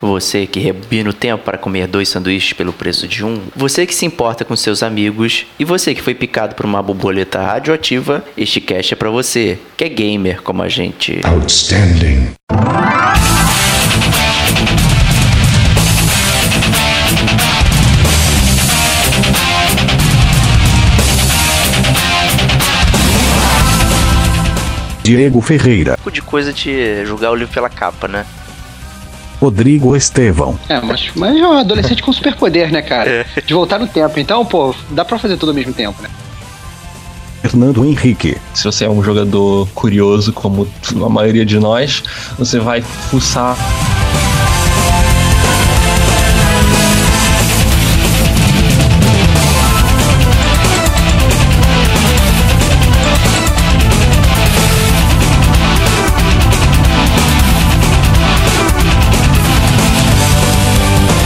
Você que rebobina o tempo para comer dois sanduíches pelo preço de um, você que se importa com seus amigos e você que foi picado por uma borboleta radioativa, este cast é para você, que é gamer como a gente. Outstanding. Diego Ferreira. Tipo de coisa de julgar o livro pela capa, né? Rodrigo Estevão. É, mas, mas é um adolescente com superpoder, né, cara? De voltar no tempo. Então, pô, dá pra fazer tudo ao mesmo tempo, né? Fernando Henrique. Se você é um jogador curioso, como a maioria de nós, você vai fuçar.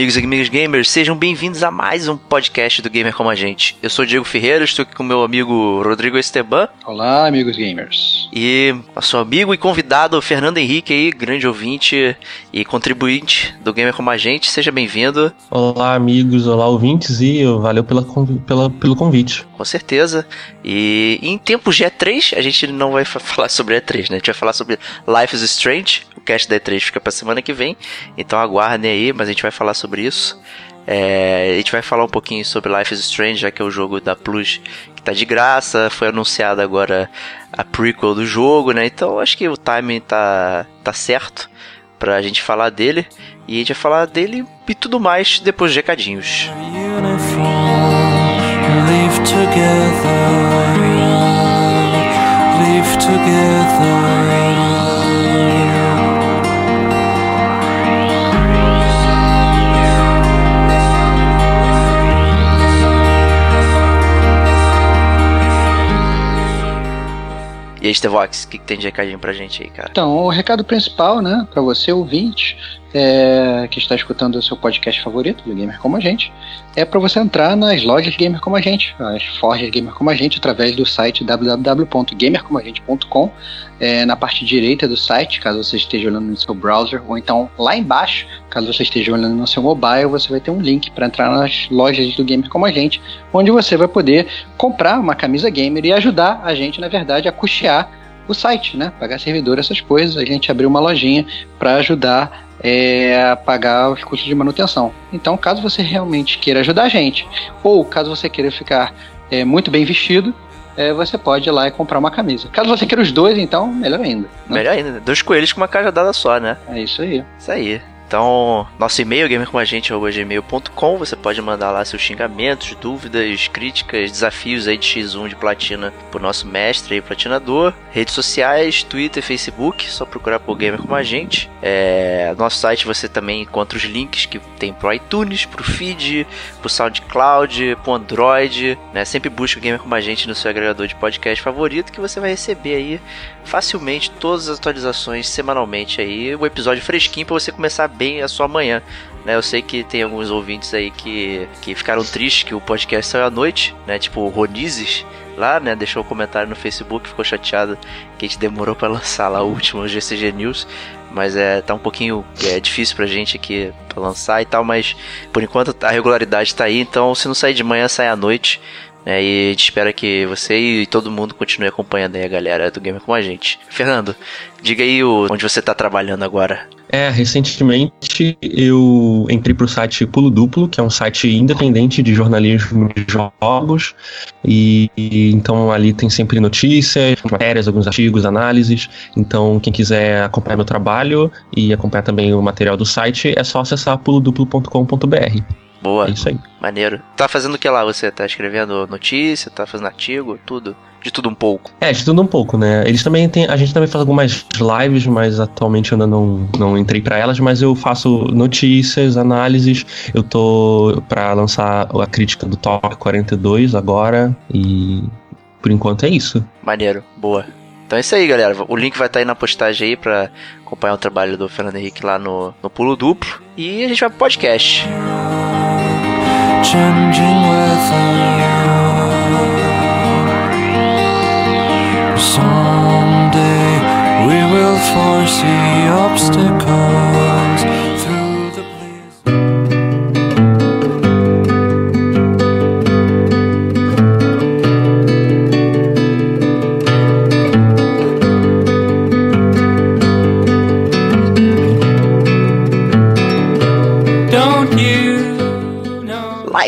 Amigos e amigas gamers, sejam bem-vindos a mais um podcast do Gamer Como a Gente. Eu sou o Diego Ferreira, estou aqui com meu amigo Rodrigo Esteban Olá, amigos gamers. e nosso amigo e convidado Fernando Henrique aí, grande ouvinte e contribuinte do Gamer Como a Gente. Seja bem-vindo, Olá, amigos, olá, ouvintes, e valeu pela, pela- pelo convite. Com certeza. E em tempos de E3, a gente não vai fa- falar sobre E3, né? A gente vai falar sobre Life is Strange. O cast da E3 fica pra semana que vem, então aguardem aí, mas a gente vai falar sobre isso. É, a gente vai falar um pouquinho sobre Life is Strange, já que é o jogo da Plus que tá de graça. Foi anunciada agora a prequel do jogo, né? Então acho que o timing tá, tá certo pra gente falar dele. E a gente vai falar dele e tudo mais depois dos recadinhos. Together Live together E aí, Stevox, o que, que tem de recadinho pra gente aí, cara? Então, o recado principal, né, pra você ouvinte, é, que está escutando o seu podcast favorito, do Gamer Como a Gente, é pra você entrar nas lojas Gamer Como a Gente, as forjas Gamer Como a Gente, através do site www.gamercomagente.com, é, na parte direita do site, caso você esteja olhando no seu browser, ou então lá embaixo, caso você esteja olhando no seu mobile, você vai ter um link para entrar nas lojas do Gamer Como a Gente, onde você vai poder comprar uma camisa gamer e ajudar a gente, na verdade, a custear o site, né? Pagar servidor, essas coisas. A gente abriu uma lojinha para ajudar é, a pagar os custos de manutenção. Então, caso você realmente queira ajudar a gente, ou caso você queira ficar é, muito bem vestido, é, você pode ir lá e comprar uma camisa. Caso você queira os dois, então, melhor ainda. né? Melhor ainda, né? dois coelhos com uma cajadada só, né? É isso aí. Isso aí. Então, nosso e-mail, gamercomagente.gmail.com, você pode mandar lá seus xingamentos, dúvidas, críticas, desafios aí de X1 de platina pro nosso mestre aí, platinador. Redes sociais, Twitter, Facebook, só procurar por Gamer Como a Gente. É, nosso site você também encontra os links que tem pro iTunes, pro feed, pro SoundCloud, pro Android, né? Sempre busca o Gamer Como a Gente no seu agregador de podcast favorito que você vai receber aí facilmente todas as atualizações semanalmente aí, o episódio fresquinho pra você começar bem a sua manhã. Né, eu sei que tem alguns ouvintes aí que, que ficaram tristes que o podcast saiu à noite, né? Tipo o Ronizes lá, né? Deixou um comentário no Facebook, ficou chateado que a gente demorou pra lançar lá o último GCG News. Mas é, tá um pouquinho é, difícil pra gente aqui pra lançar e tal, mas por enquanto a regularidade tá aí, então se não sair de manhã, sai à noite. Né, e a gente espera que você e todo mundo continue acompanhando aí a galera do Gamer com a gente. Fernando, diga aí o, onde você tá trabalhando agora. É, recentemente eu entrei pro site Pulo Duplo, que é um site independente de jornalismo de jogos, e, e então ali tem sempre notícias, matérias, alguns artigos, análises. Então quem quiser acompanhar meu trabalho e acompanhar também o material do site, é só acessar puloduplo.com.br. Boa, É isso aí. maneiro. Tá fazendo o que lá você? Tá escrevendo notícia, tá fazendo artigo, tudo? de tudo um pouco? É, de tudo um pouco, né? Eles também têm. A gente também faz algumas lives, mas atualmente eu ainda não, não entrei para elas, mas eu faço notícias, análises. Eu tô para lançar a crítica do Top 42 agora. E por enquanto é isso. Maneiro, boa. Então é isso aí, galera. O link vai estar aí na postagem aí pra acompanhar o trabalho do Fernando Henrique lá no, no Pulo Duplo. E a gente vai pro podcast. Someday we will foresee obstacles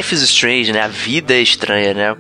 Life is Strange, né? A vida é estranha, né?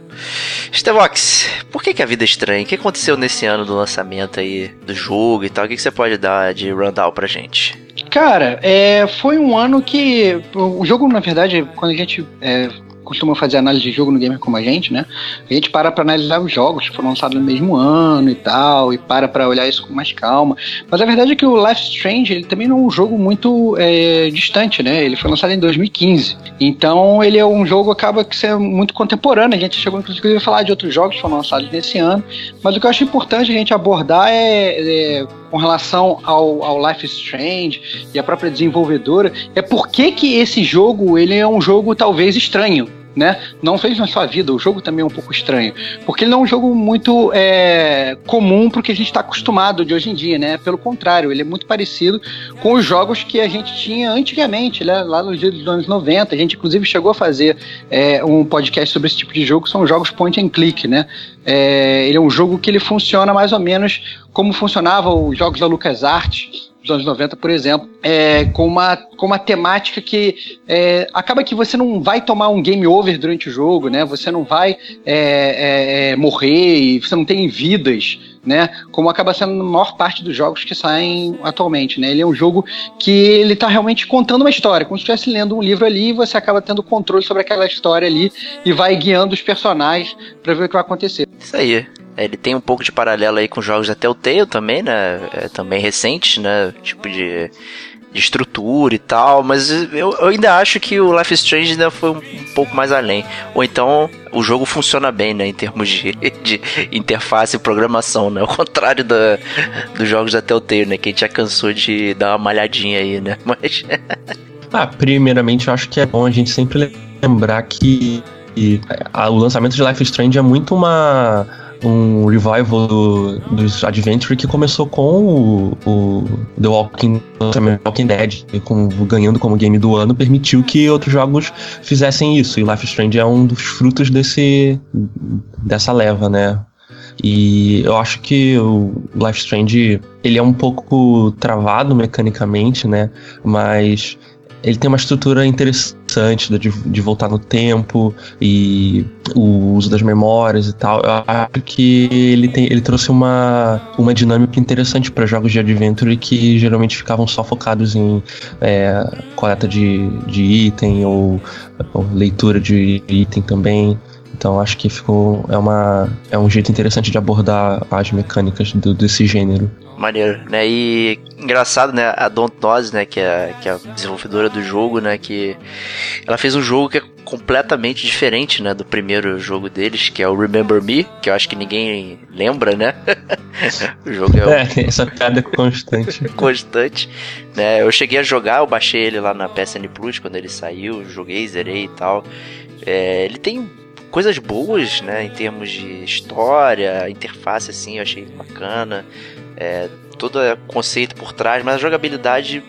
Stevox, por que, que a vida é estranha? O que aconteceu nesse ano do lançamento aí do jogo e tal? O que, que você pode dar de rundown pra gente? Cara, é, foi um ano que. O jogo, na verdade, quando a gente é, costuma fazer análise de jogo no Gamer como a gente, né? A gente para pra analisar os jogos que foram lançados no mesmo ano e tal, e para pra olhar isso com mais calma. Mas a verdade é que o Life Strange, ele também não é um jogo muito é, distante, né? Ele foi lançado em 2015. Então ele é um jogo que acaba que sendo muito contemporâneo. A gente chegou inclusive a falar de outros jogos que foram lançados nesse ano. Mas o que eu acho importante a gente abordar é, é com relação ao, ao Life is Strange e a própria desenvolvedora, é por que, que esse jogo ele é um jogo talvez estranho. Né? Não fez na sua vida, o jogo também é um pouco estranho. Porque ele não é um jogo muito é, comum porque a gente está acostumado de hoje em dia, né? Pelo contrário, ele é muito parecido com os jogos que a gente tinha antigamente, né? lá nos dias dos anos 90. A gente, inclusive, chegou a fazer é, um podcast sobre esse tipo de jogo, que são jogos point and click, né? É, ele é um jogo que ele funciona mais ou menos como funcionavam os jogos da LucasArts dos anos 90, por exemplo, é, com, uma, com uma temática que é, acaba que você não vai tomar um game over durante o jogo, né? Você não vai é, é, morrer e você não tem vidas, né? Como acaba sendo a maior parte dos jogos que saem atualmente, né? Ele é um jogo que ele tá realmente contando uma história, como se estivesse lendo um livro ali e você acaba tendo controle sobre aquela história ali e vai guiando os personagens para ver o que vai acontecer. Isso aí. É, Ele tem um pouco de paralelo aí com jogos da Telltale também, né? É, também recentes, né? Tipo de, de estrutura e tal. Mas eu, eu ainda acho que o Life is Strange ainda foi um, um pouco mais além. Ou então o jogo funciona bem, né? Em termos de, de interface e programação, né? Ao contrário da, dos jogos da Telltale, né? Que a gente já cansou de dar uma malhadinha aí, né? Mas. Ah, primeiramente eu acho que é bom a gente sempre lembrar que a- o lançamento de Life is Strange é muito uma um revival do- dos Adventure que começou com o, o The Walking, Walking Dead com- ganhando como game do ano, permitiu que outros jogos fizessem isso. E Life is Strange é um dos frutos desse dessa leva, né? E eu acho que o Life Strange ele é um pouco travado mecanicamente, né? Mas ele tem uma estrutura interessante de, de voltar no tempo e o uso das memórias e tal. Eu acho que ele, tem, ele trouxe uma, uma dinâmica interessante para jogos de adventure que geralmente ficavam só focados em é, coleta de, de item ou, ou leitura de item também. Então acho que ficou é uma é um jeito interessante de abordar as mecânicas do- desse gênero. Maneiro, né? E engraçado, né? A Dontnod, né? Que é, que é a desenvolvedora do jogo, né? Que ela fez um jogo que é completamente diferente, né? Do primeiro jogo deles, que é o Remember Me, que eu acho que ninguém lembra, né? o jogo é, É, essa piada é constante. constante, né? Eu cheguei a jogar, eu baixei ele lá na PSN Plus quando ele saiu, joguei, zerei e tal. É, ele tem coisas boas, né? Em termos de história, interface, assim, eu achei bacana. É, todo o conceito por trás, mas a jogabilidade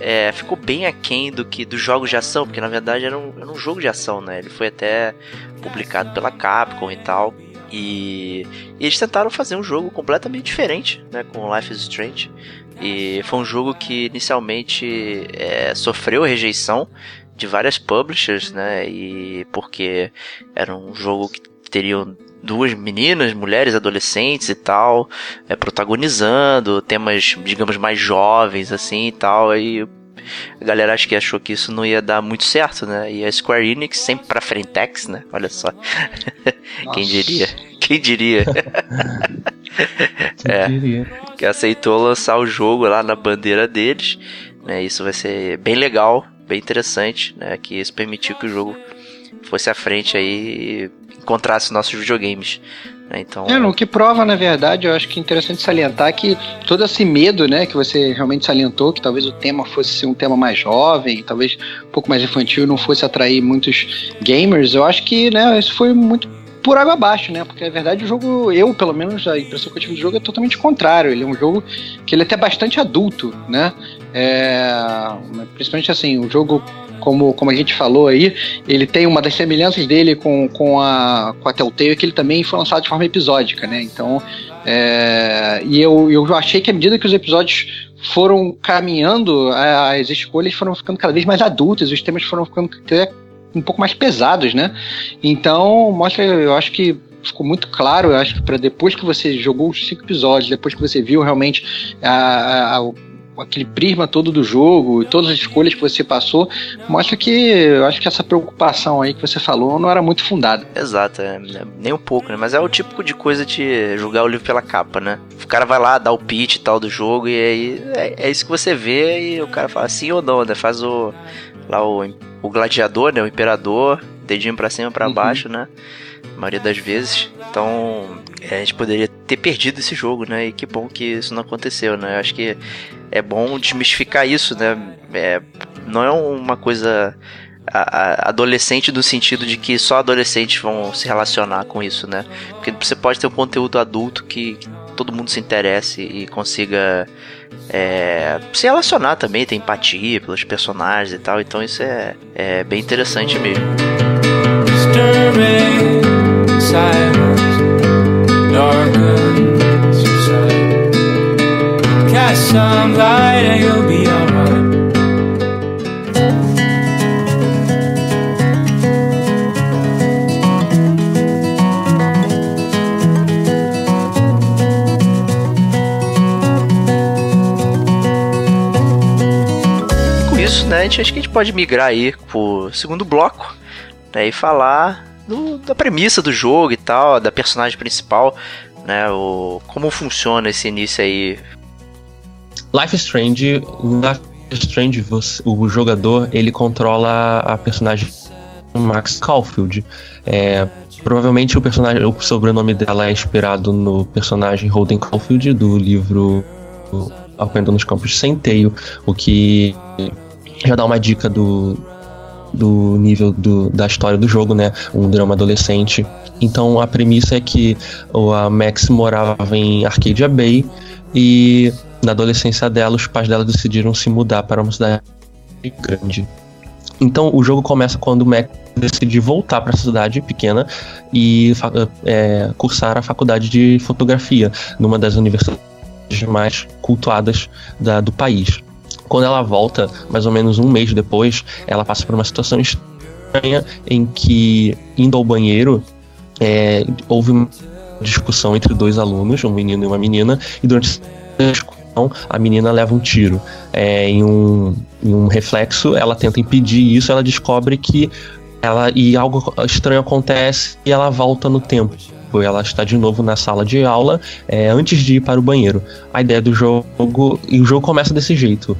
é, ficou bem aquém do que dos jogos de ação, porque na verdade era um, era um jogo de ação, né? Ele foi até publicado pela Capcom e tal. E, e eles tentaram fazer um jogo completamente diferente, né? Com Life is Strange. E foi um jogo que inicialmente é, sofreu rejeição de várias publishers, né? E porque era um jogo que teriam duas meninas, mulheres, adolescentes e tal, é, protagonizando temas, digamos, mais jovens assim e tal. Aí a galera acho que achou que isso não ia dar muito certo, né? E a Square Enix sempre pra frentex, né? Olha só. Quem diria? Quem diria? Quem É. diria? que aceitou lançar o jogo lá na bandeira deles. Né? Isso vai ser bem legal, bem interessante, né? Que isso permitiu que o jogo fosse à frente aí e encontrasse nossos videogames. Né? Então, É, no que prova, na verdade, eu acho que é interessante salientar que todo esse medo, né, que você realmente salientou, que talvez o tema fosse um tema mais jovem, talvez um pouco mais infantil, não fosse atrair muitos gamers, eu acho que, né, isso foi muito por água abaixo, né? Porque na verdade o jogo, eu pelo menos a impressão que eu tive do jogo é totalmente contrário. Ele é um jogo que ele é até bastante adulto, né? É, principalmente assim, o jogo como, como a gente falou aí, ele tem uma das semelhanças dele com, com, a, com a Telltale, que ele também foi lançado de forma episódica, né? Então, é, e eu, eu achei que à medida que os episódios foram caminhando, as escolhas foram ficando cada vez mais adultas, os temas foram ficando até um pouco mais pesados, né? Então, mostra, eu acho que ficou muito claro, eu acho que para depois que você jogou os cinco episódios, depois que você viu realmente a, a- a- aquele prisma todo do jogo e todas as escolhas que você passou, mostra que eu acho que essa preocupação aí que você falou não era muito fundada. Exato, é, é, nem um pouco, né? Mas é o típico de coisa de julgar o livro pela capa, né? O cara vai lá, dá o pitch e tal do jogo, e aí é, é isso que você vê, e o cara fala sim ou não, né? Faz o. Lá o, o gladiador, né? O imperador, dedinho pra cima, pra Uhum. baixo, né? A maioria das vezes. Então, é, a gente poderia ter perdido esse jogo, né? E que bom que isso não aconteceu, né? Acho que é bom desmistificar isso, né? É, não é uma coisa adolescente no sentido de que só adolescentes vão se relacionar com isso, né? Porque você pode ter um conteúdo adulto que, que todo mundo se interesse e consiga é, se relacionar também, ter empatia pelos personagens e tal. Então isso é, é bem interessante mesmo. Disturbing silence, darkens your sight. Cast some light and you'll be alright. Né, acho que a gente pode migrar aí pro segundo bloco né, e falar do- da premissa do jogo e tal, da personagem principal, né, o, como funciona esse início aí. Life Strange, Life Strange, você- o jogador ele controla a personagem Max Caulfield. É, provavelmente o personagem, o sobrenome dela é inspirado no personagem Holden Caulfield do livro Alpendo nos Campos Centeio, o que já dá uma dica do, do nível do- da história do jogo, né? Um drama adolescente. Então a premissa é que a Max morava em Arcadia Bay e na adolescência dela os pais dela decidiram se mudar para uma cidade grande. Então o jogo começa quando o Max decide voltar para a cidade pequena e é, cursar a faculdade de fotografia numa das universidades mais cultuadas da- do país. Quando ela volta, mais ou menos um mês depois, ela passa por uma situação estranha em que, indo ao banheiro, é, houve uma discussão entre dois alunos, um menino e uma menina, e durante essa discussão a menina leva um tiro. É, em, um, em um reflexo, ela tenta impedir isso, ela descobre que ela e algo estranho acontece e ela volta no tempo. Ela está de novo na sala de aula é, antes de ir para o banheiro. A ideia do jogo. E o jogo começa desse jeito.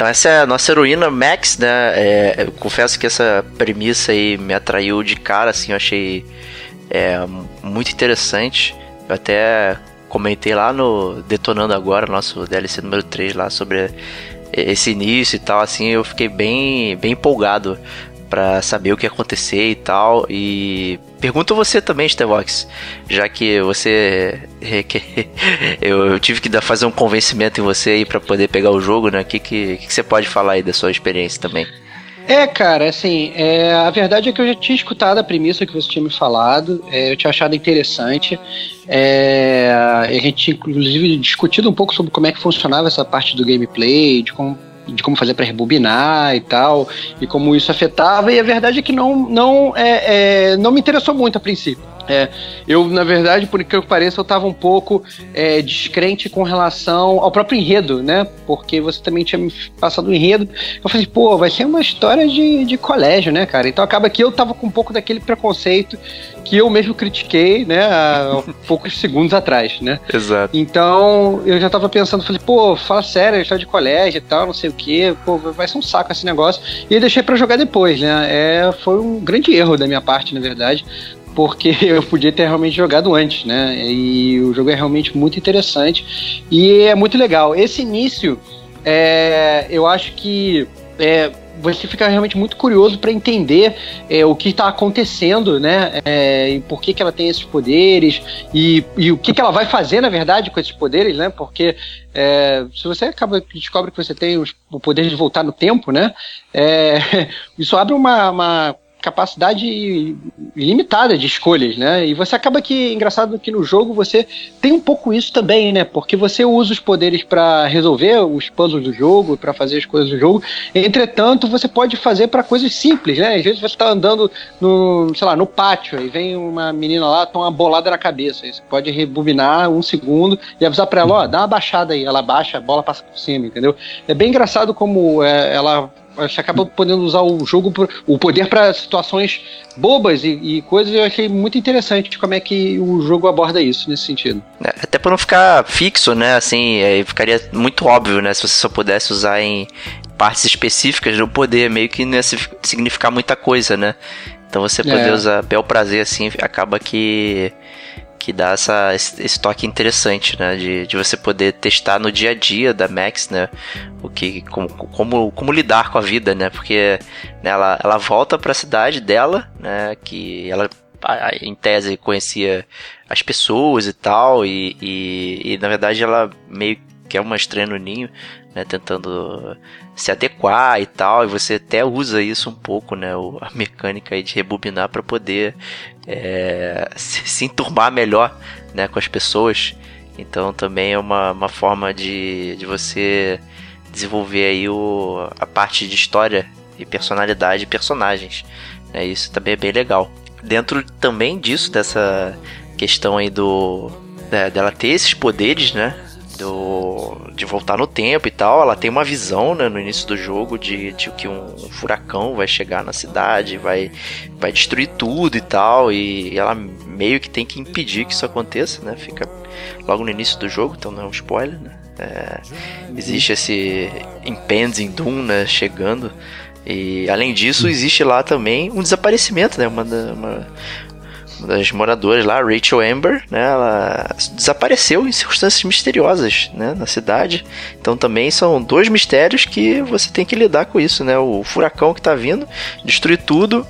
Então essa é a nossa heroína Max, né? É, confesso que essa premissa aí me atraiu de cara, assim, eu achei é, muito interessante. Eu até comentei lá no Detonando Agora, nosso DLC número 3 lá sobre esse início e tal, assim, eu fiquei bem, bem empolgado pra saber o que ia acontecer e tal. E pergunto você também, Stevox, já que você eu, eu tive que dar, fazer um convencimento em você aí pra poder pegar o jogo, né? O que, que, que você pode falar aí da sua experiência também? É, cara, assim, é, a verdade é que eu já tinha escutado a premissa que você tinha me falado, é, eu tinha achado interessante. É, a gente tinha, inclusive, discutido um pouco sobre como é que funcionava essa parte do gameplay, de como, de como fazer para rebobinar e tal, e como isso afetava, e a verdade é que não, não, é, é, não me interessou muito a princípio. É, eu, na verdade, por que eu pareça, eu estava um pouco é, descrente com relação ao próprio enredo, né? Porque você também tinha me passado o enredo. Eu falei, pô, vai ser uma história de, de colégio, né, cara? Então acaba que eu tava com um pouco daquele preconceito que eu mesmo critiquei, né, há poucos segundos atrás, né? Exato. Então eu já tava pensando, falei, pô, fala sério, é história de colégio e tal, não sei o que, pô, vai ser um saco esse negócio. E eu deixei para jogar depois, né? É, foi um grande erro da minha parte, na verdade porque eu podia ter realmente jogado antes, né? E o jogo é realmente muito interessante e é muito legal. Esse início, é, eu acho que é, você fica realmente muito curioso para entender é, o que está acontecendo, né? É, e por que, que ela tem esses poderes e, e o que, que ela vai fazer, na verdade, com esses poderes, né? Porque é, se você acaba descobre que você tem os, o poder de voltar no tempo, né? É, isso abre uma, uma capacidade ilimitada de escolhas, né? E você acaba que, engraçado que no jogo você tem um pouco isso também, né? Porque você usa os poderes para resolver os puzzles do jogo, para fazer as coisas do jogo. Entretanto, você pode fazer para coisas simples, né? Às vezes você tá andando no, sei lá, no pátio e vem uma menina lá, toma uma bolada na cabeça. Aí você pode rebobinar um segundo e avisar para ela, ó, dá uma baixada aí. Ela baixa, a bola passa por cima, entendeu? É bem engraçado como é, ela você acaba podendo usar o jogo, por, o poder para situações bobas e, e, coisas. Eu achei muito interessante como é que o jogo aborda isso nesse sentido. É, até para não ficar fixo, né? Assim, é, ficaria muito óbvio, né? Se você só pudesse usar em partes específicas do poder, meio que não ia significar muita coisa, né? Então você poder é. usar bel prazer assim, acaba que que dá essa, esse toque interessante, né? De, de você poder testar no dia a dia da Max, né? O que, como, como, como lidar com a vida, né? Porque né, ela, ela volta para a cidade dela, né? Que ela, em tese, conhecia as pessoas e tal, e, e, e na verdade ela meio que é uma estranha no ninho, né, tentando se adequar e tal, e você até usa isso um pouco, né, a mecânica de rebobinar para poder é, se, se enturmar melhor, né, com as pessoas. Então também é uma, uma forma de, de você desenvolver aí o, a parte de história e personalidade de personagens. Né, isso também é bem legal. Dentro também disso, dessa questão aí do dela ter esses poderes, né? Do, de voltar no tempo e tal. Ela tem uma visão né, no início do jogo de, de que um, furacão vai chegar na cidade, vai, vai destruir tudo e tal. E ela meio que tem que impedir que isso aconteça, né? Fica logo no início do jogo, então não é um spoiler, né? É, existe esse impending doom, né, chegando. E além disso, existe lá também um desaparecimento, né? Uma, uma, das moradoras lá, Rachel Amber, né, ela desapareceu em circunstâncias misteriosas, né, na cidade. Então também são dois mistérios que você tem que lidar com isso, né? O furacão que tá vindo, destruir tudo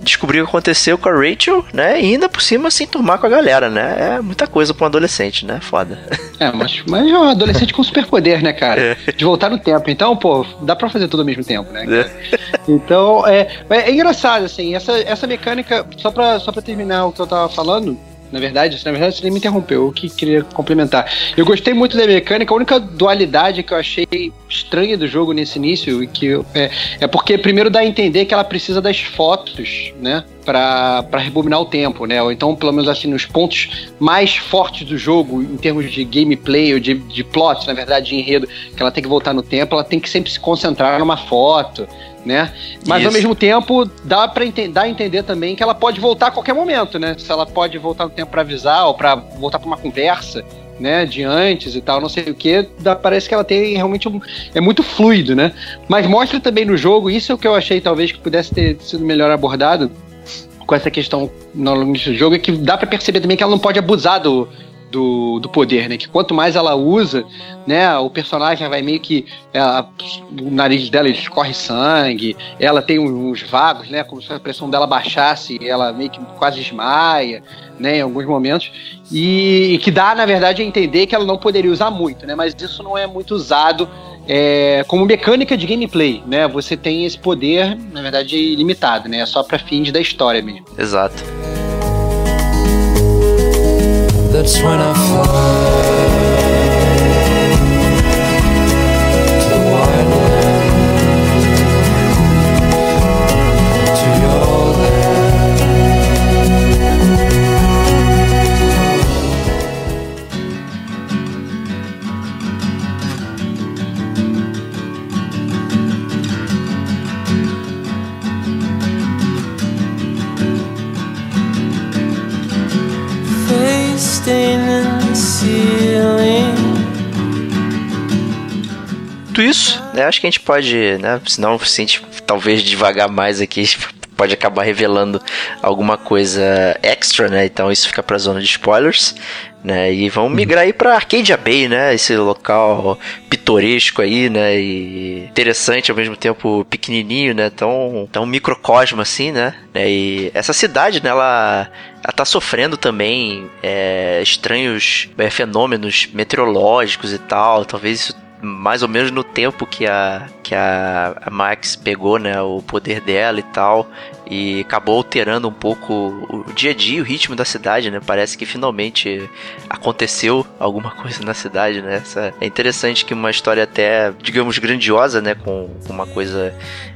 descobrir o que aconteceu com a Rachel, né? E ainda por cima se enturmar com a galera, né? É muita coisa pra um adolescente, né? Foda. É, mas, mas é um adolescente com superpoder, né, cara? É. De voltar no tempo. Então, pô, dá pra fazer tudo ao mesmo tempo, né? É. Então, é, é engraçado, assim, essa, essa mecânica, só pra, só pra terminar o que eu tava falando, na verdade, na verdade, você me interrompeu, eu que queria complementar. Eu gostei muito da mecânica, a única dualidade que eu achei estranha do jogo nesse início, que é, é porque primeiro dá a entender que ela precisa das fotos, né? para rebobinar o tempo, né? Ou então, pelo menos assim, nos pontos mais fortes do jogo, em termos de gameplay ou de, de plot, na verdade, de enredo, que ela tem que voltar no tempo, ela tem que sempre se concentrar numa foto né? Mas Isso. ao mesmo tempo dá para dar a entender também que ela pode voltar a qualquer momento, né? Se ela pode voltar no tempo para avisar ou para voltar para uma conversa, né, de antes e tal, não sei o que, parece que ela tem realmente um, é muito fluido, né? Mas mostra também no jogo, isso é o que eu achei talvez que pudesse ter sido melhor abordado com essa questão no longo do jogo, é que dá para perceber também que ela não pode abusar do, do, do poder, né? Que quanto mais ela usa, né? O personagem vai meio que. Ela, o nariz dela escorre sangue, ela tem uns vagos, né? Como se a pressão dela baixasse, ela meio que quase desmaia, né? Em alguns momentos. E, e que dá, na verdade, a entender que ela não poderia usar muito, né? Mas isso não é muito usado é, como mecânica de gameplay, né? Você tem esse poder, na verdade, limitado, né? É só para fins da história mesmo. Exato. That's when I fly. Tudo isso, né? Acho que a gente pode, né? Senão, se a gente talvez devagar mais aqui, pode acabar revelando alguma coisa extra, né? Então isso fica pra zona de spoilers, né? E vamos migrar aí pra Arcadia Bay, né? Esse local pitoresco aí, né? E interessante ao mesmo tempo pequenininho, né? Tão, tão microcosmo assim, né? E essa cidade, né? Ela, ela tá sofrendo também é, estranhos é, fenômenos meteorológicos e tal. Talvez isso mais ou menos no tempo que a, que a, Max pegou, né, o poder dela e tal, e acabou alterando um pouco o dia a dia, o ritmo da cidade, né? Parece que finalmente aconteceu alguma coisa na cidade, né? Essa, é interessante que uma história até, digamos, grandiosa, né, com uma coisa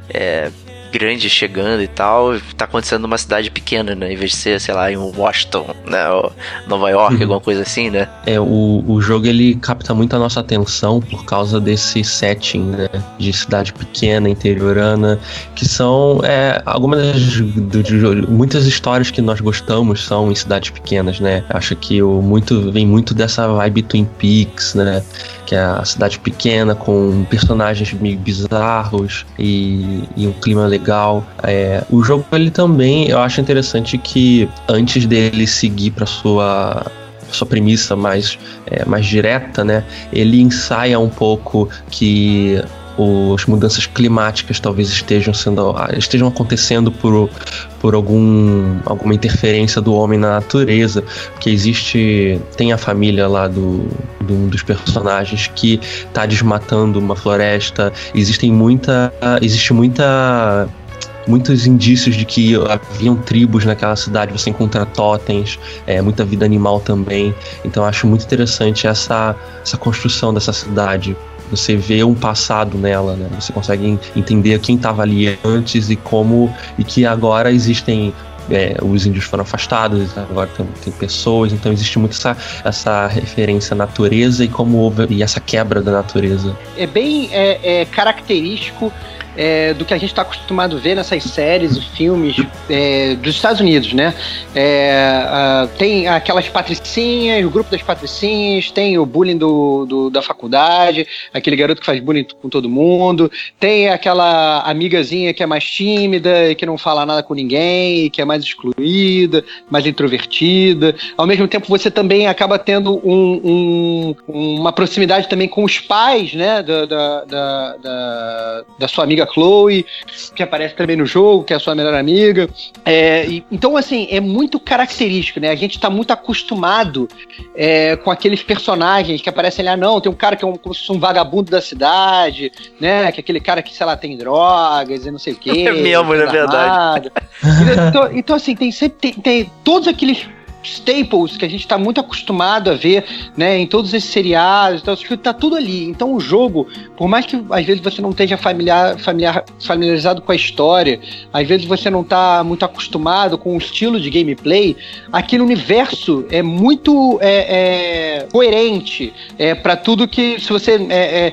é, grande chegando e tal, tá acontecendo numa cidade pequena, né? Em vez de ser, sei lá, em Washington, né? Ou Nova York, Uhum. alguma coisa assim, né? É, o, o jogo ele capta muito a nossa atenção por causa desse setting, né? De cidade pequena, interiorana, que são é, algumas das do- muitas histórias que nós gostamos são em cidades pequenas, né? Acho que o muito vem muito dessa vibe Twin Peaks, né? Que é a cidade pequena com personagens meio bizarros e, e um clima legal. É, o jogo ele também eu acho interessante que antes dele seguir para sua sua premissa mais, é, mais direta, né? Ele ensaia um pouco que as mudanças climáticas talvez estejam sendo estejam acontecendo por, por algum, alguma interferência do homem na natureza porque existe tem a família lá do, de um dos personagens que está desmatando uma floresta existem muita existe muita muitos indícios de que haviam tribos naquela cidade, você encontra totens, é, muita vida animal também. Então acho muito interessante essa, essa construção dessa cidade. Você vê um passado nela, né? Você consegue entender quem estava ali antes e como e que agora existem é, os índios foram afastados, agora tem, tem, pessoas, então existe muito essa, essa referência à natureza e como houve e essa quebra da natureza. É bem é, é característico é, do que a gente está acostumado a ver nessas séries e filmes é, dos Estados Unidos, né? É, tem aquelas patricinhas, o grupo das patricinhas, tem o bullying do, do, da faculdade, aquele garoto que faz bullying com todo mundo, tem aquela amigazinha que é mais tímida e que não fala nada com ninguém, que é mais excluída, mais introvertida. Ao mesmo tempo, você também acaba tendo um, um, uma proximidade também com os pais, né? Da, da, da, da sua amiga Chloe, que aparece também no jogo, que é a sua melhor amiga. É, e, então, assim, é muito característico, né? A gente tá muito acostumado é, com aqueles personagens que aparecem ali, ah, não, tem um cara que é um, como se fosse um vagabundo da cidade, né? Que é aquele cara que, sei lá, tem drogas e não sei o quê. É mesmo, na verdade. Então, então, assim, tem sempre tem, tem todos aqueles staples que a gente está muito acostumado a ver, né, em todos esses seriados, então, tá tudo ali. Então o jogo, por mais que às vezes você não esteja familiar, familiar, familiarizado com a história, às vezes você não está muito acostumado com o estilo de gameplay, aquele universo é muito é, é, coerente é, para tudo que se você é,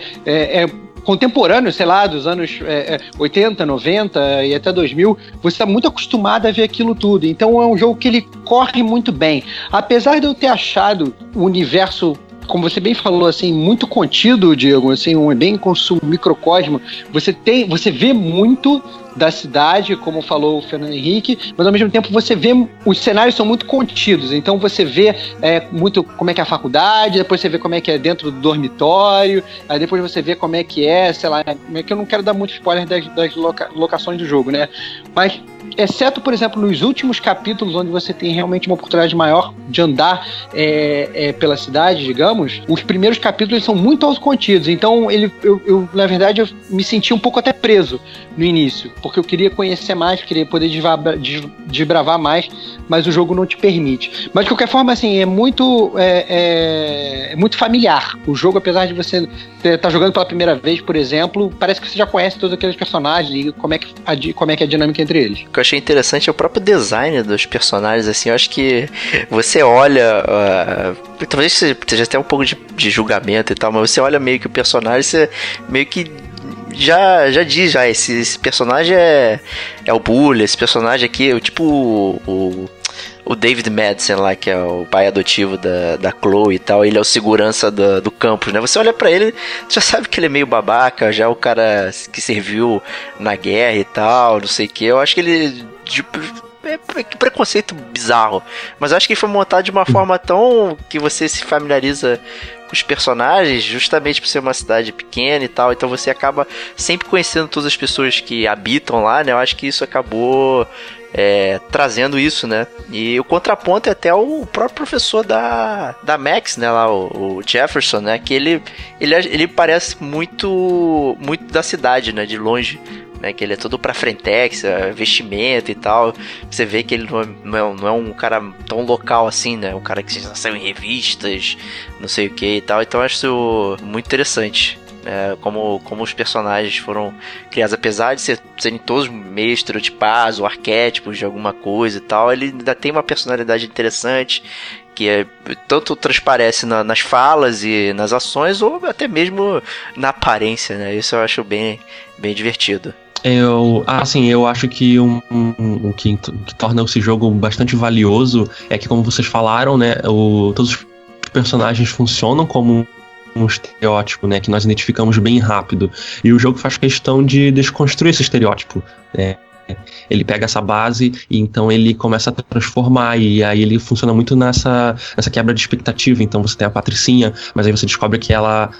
é, é contemporâneo, sei lá, dos anos é, 80, 90 e até 2000, você está muito acostumado a ver aquilo tudo. Então é um jogo que ele corre muito bem. Apesar de eu ter achado o universo como você bem falou, assim, muito contido, Diego, assim, um bem com microcosmo. Você tem, você vê muito da cidade, como falou o Fernando Henrique, mas ao mesmo tempo você vê os cenários são muito contidos. Então você vê é, muito como é que é a faculdade, depois você vê como é que é dentro do dormitório, aí depois você vê como é que é, sei lá, é que eu não quero dar muito spoiler das, das loca, locações do jogo, né? Mas exceto, por exemplo, nos últimos capítulos, onde você tem realmente uma oportunidade maior de andar é, é, pela cidade, digamos, os primeiros capítulos são muito autocontidos. Então, ele, eu, eu, na verdade, eu me senti um pouco até preso no início, porque eu queria conhecer mais, queria poder desbravar mais, mas o jogo não te permite. Mas, de qualquer forma, assim, é muito, é, é muito familiar. O jogo, apesar de você estar tá jogando pela primeira vez, por exemplo, parece que você já conhece todos aqueles personagens e como é que a, como é, que é a dinâmica entre eles que eu achei interessante é o próprio design dos personagens, assim, eu acho que você olha, uh, talvez seja até um pouco de, de, julgamento e tal, mas você olha meio que o personagem, você meio que já, já diz, já, esse, esse personagem é, é o Bully, esse personagem aqui é o tipo o, o o David Madsen lá, que é o pai adotivo da, da Chloe e tal, ele é o segurança do, do campus, né? Você olha para ele, já sabe que ele é meio babaca, já é o cara que serviu na guerra e tal, não sei o que. Eu acho que ele. Tipo, é, que preconceito bizarro. Mas eu acho que foi montado de uma forma tão que você se familiariza com os personagens, justamente por ser uma cidade pequena e tal. Então você acaba sempre conhecendo todas as pessoas que habitam lá, né? Eu acho que isso acabou é, trazendo isso, né? E o contraponto é até o próprio professor da, da Max, né? Lá, o, o Jefferson, né? Que ele, ele, ele parece muito, muito da cidade, né? De longe né? Que ele é todo pra frentex, é, vestimento e tal. Você vê que ele não é, não é, não é um cara tão local assim, né? Um cara que saiu em revistas, não sei o que e tal. Então eu acho muito interessante. É, como, como os personagens foram criados, apesar de ser, serem todos meio estereotipados ou arquétipos de alguma coisa e tal, ele ainda tem uma personalidade interessante que é, tanto transparece na, nas falas e nas ações ou até mesmo na aparência, né? Isso eu acho bem, bem divertido. Eu, assim, eu acho que um, um, que, que torna esse jogo bastante valioso é que, como vocês falaram, né, o, todos os personagens funcionam como um estereótipo, né, que nós identificamos bem rápido. E o jogo faz questão de desconstruir esse estereótipo, né? Ele pega essa base e então ele começa a transformar e aí ele funciona muito nessa, nessa quebra de expectativa. Então você tem a Patricinha, mas aí você descobre que ela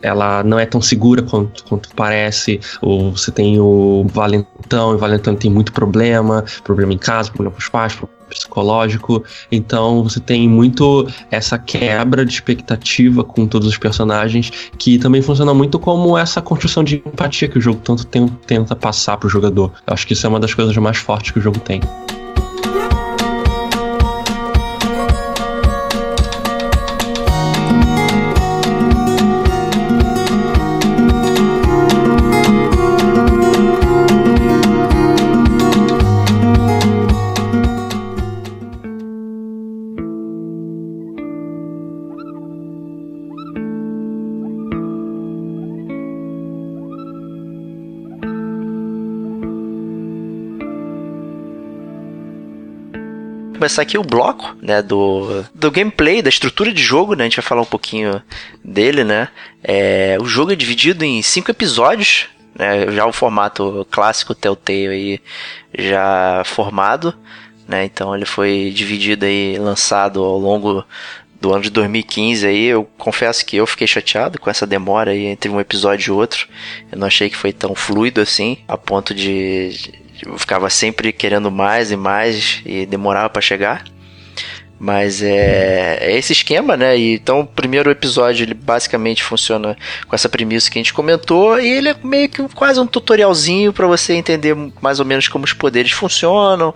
ela não é tão segura quanto, quanto parece. Ou você tem o Valentão, e o Valentão tem muito problema, problema em casa, problema com os pais, problema psicológico. Então você tem muito essa quebra de expectativa com todos os personagens, que também funciona muito como essa construção de empatia que o jogo tanto tenta passar pro jogador. Eu acho que isso é uma das coisas mais fortes que o jogo tem. Começar aqui o bloco, né, do, do gameplay, da estrutura de jogo, né, a gente vai falar um pouquinho dele, né, é, o jogo é dividido em cinco episódios, né, já o formato clássico Telltale aí já formado, né, então ele foi dividido aí, lançado ao longo do ano de 2015 aí, eu confesso que eu fiquei chateado com essa demora aí entre um episódio e outro. Eu não achei que foi tão fluido assim, a ponto de, eu ficava sempre querendo mais e mais e demorava para chegar. Mas é, é, esse esquema, né? E, então o primeiro episódio ele basicamente funciona com essa premissa que a gente comentou e ele é meio que quase um tutorialzinho para você entender mais ou menos como os poderes funcionam.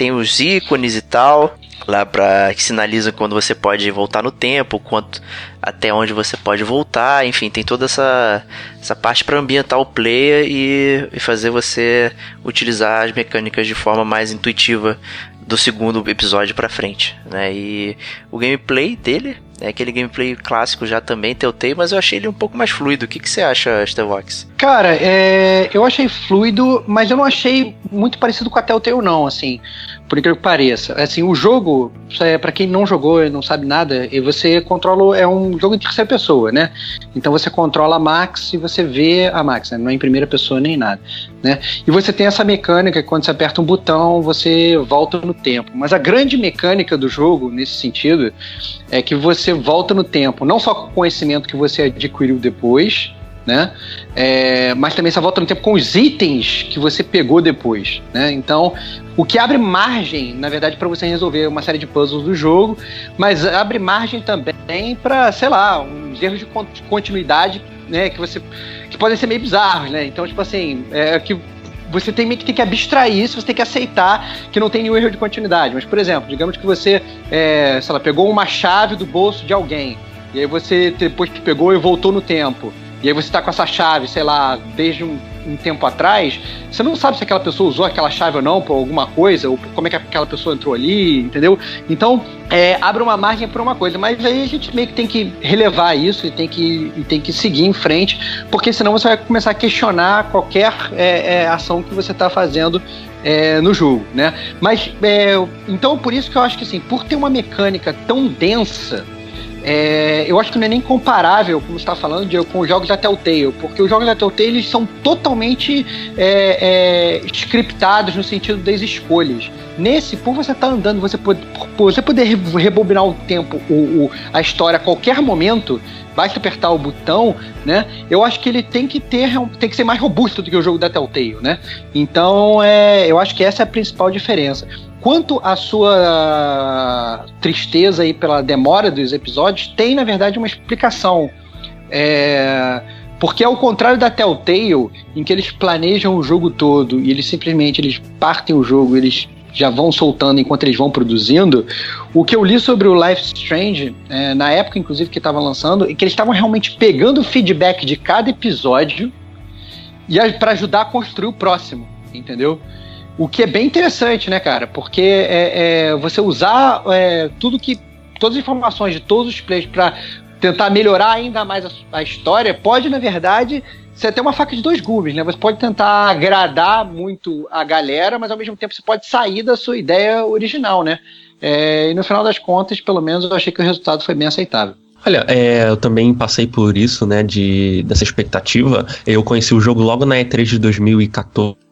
Tem os ícones e tal lá para que sinaliza quando você pode voltar no tempo, quanto até onde você pode voltar, enfim, tem toda essa, essa parte para ambientar o player e, e fazer você utilizar as mecânicas de forma mais intuitiva do segundo episódio para frente, né? E o gameplay dele é aquele gameplay clássico já também, Telltale, mas eu achei ele um pouco mais fluido. O que, que você acha, Stevox? Cara, é, eu achei fluido, mas eu não achei muito parecido com a Telltale, não, assim por incrível que pareça. Assim, o jogo, é, para quem não jogou e não sabe nada, e você controla. É um jogo em terceira pessoa, né? Então você controla a Max e você vê a Max, né? não é em primeira pessoa nem nada. Né? E você tem essa mecânica que quando você aperta um botão, você volta no tempo. Mas a grande mecânica do jogo, nesse sentido, é que você volta no tempo, não só com o conhecimento que você adquiriu depois, né? É, mas também essa volta no tempo com os itens que você pegou depois, né? Então, o que abre margem, na verdade, para você resolver uma série de puzzles do jogo, mas abre margem também para, sei lá, uns erros de continuidade, né? Que você que podem ser meio bizarros, né? Então, tipo assim, é que você tem que, tem que abstrair isso, você tem que aceitar que não tem nenhum erro de continuidade. Mas, por exemplo, digamos que você, é, sei lá, pegou uma chave do bolso de alguém, e aí você depois que pegou e voltou no tempo. E aí você está com essa chave, sei lá, desde um, um, tempo atrás, você não sabe se aquela pessoa usou aquela chave ou não por alguma coisa, ou como é que aquela pessoa entrou ali, entendeu? Então, é, abre uma margem para uma coisa, mas aí a gente meio que tem que relevar isso e tem que, e tem que seguir em frente, porque senão você vai começar a questionar qualquer é, é, ação que você está fazendo é, no jogo, né? Mas é, então por isso que eu acho que assim, por ter uma mecânica tão densa, é, eu acho que não é nem comparável, como você está falando, de, com os jogos da Telltale, porque os jogos da Telltale eles são totalmente é, é, scriptados no sentido das escolhas. Nesse, por você estar tá andando, você pode, você poder rebobinar o tempo, o, o, a história a qualquer momento, basta apertar o botão, né? Eu acho que ele tem que ter, tem que ser mais robusto do que o jogo da Telltale, né? Então, é, eu acho que essa é a principal diferença. Quanto à sua tristeza aí pela demora dos episódios, tem na verdade uma explicação. É, porque ao contrário da Telltale, em que eles planejam o jogo todo e eles simplesmente eles partem o jogo, eles já vão soltando enquanto eles vão produzindo. O que eu li sobre o Life Strange, é, na época inclusive que estava lançando, é que eles estavam realmente pegando o feedback de cada episódio e para ajudar a construir o próximo, entendeu? O que é bem interessante, né, cara? Porque é, é você usar é, tudo que. todas as informações de todos os players para tentar melhorar ainda mais a, a, história, pode, na verdade, ser até uma faca de dois gumes, né? Você pode tentar agradar muito a galera, mas ao mesmo tempo você pode sair da sua ideia original, né? É, e no final das contas, pelo menos, eu achei que o resultado foi bem aceitável. Olha, é, eu também passei por isso, né, de, dessa expectativa. Eu conheci o jogo logo na E3 de 2014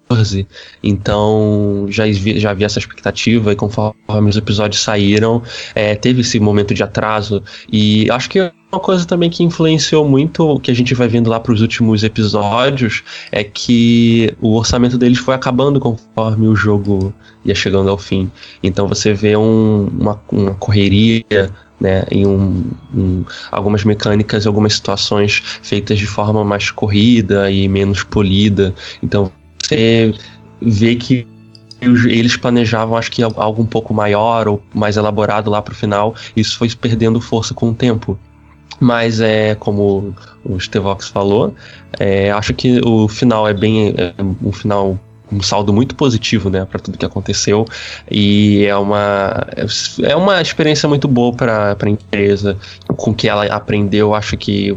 então já já vi essa expectativa e conforme os episódios saíram, é, teve esse momento de atraso. E acho que uma coisa também que influenciou muito o que a gente vai vendo lá para os últimos episódios é que o orçamento deles foi acabando conforme o jogo ia chegando ao fim. Então você vê um, uma, uma correria né, em um, um, algumas mecânicas, algumas situações feitas de forma mais corrida e menos polida. Então você vê que eles planejavam, acho que algo um pouco maior ou mais elaborado lá pro final. Isso foi perdendo força com o tempo. Mas é como o Stevox falou, é, acho que o final é bem é um final um saldo muito positivo, né, para tudo que aconteceu e é uma é uma experiência muito boa para a empresa com que ela aprendeu. Acho que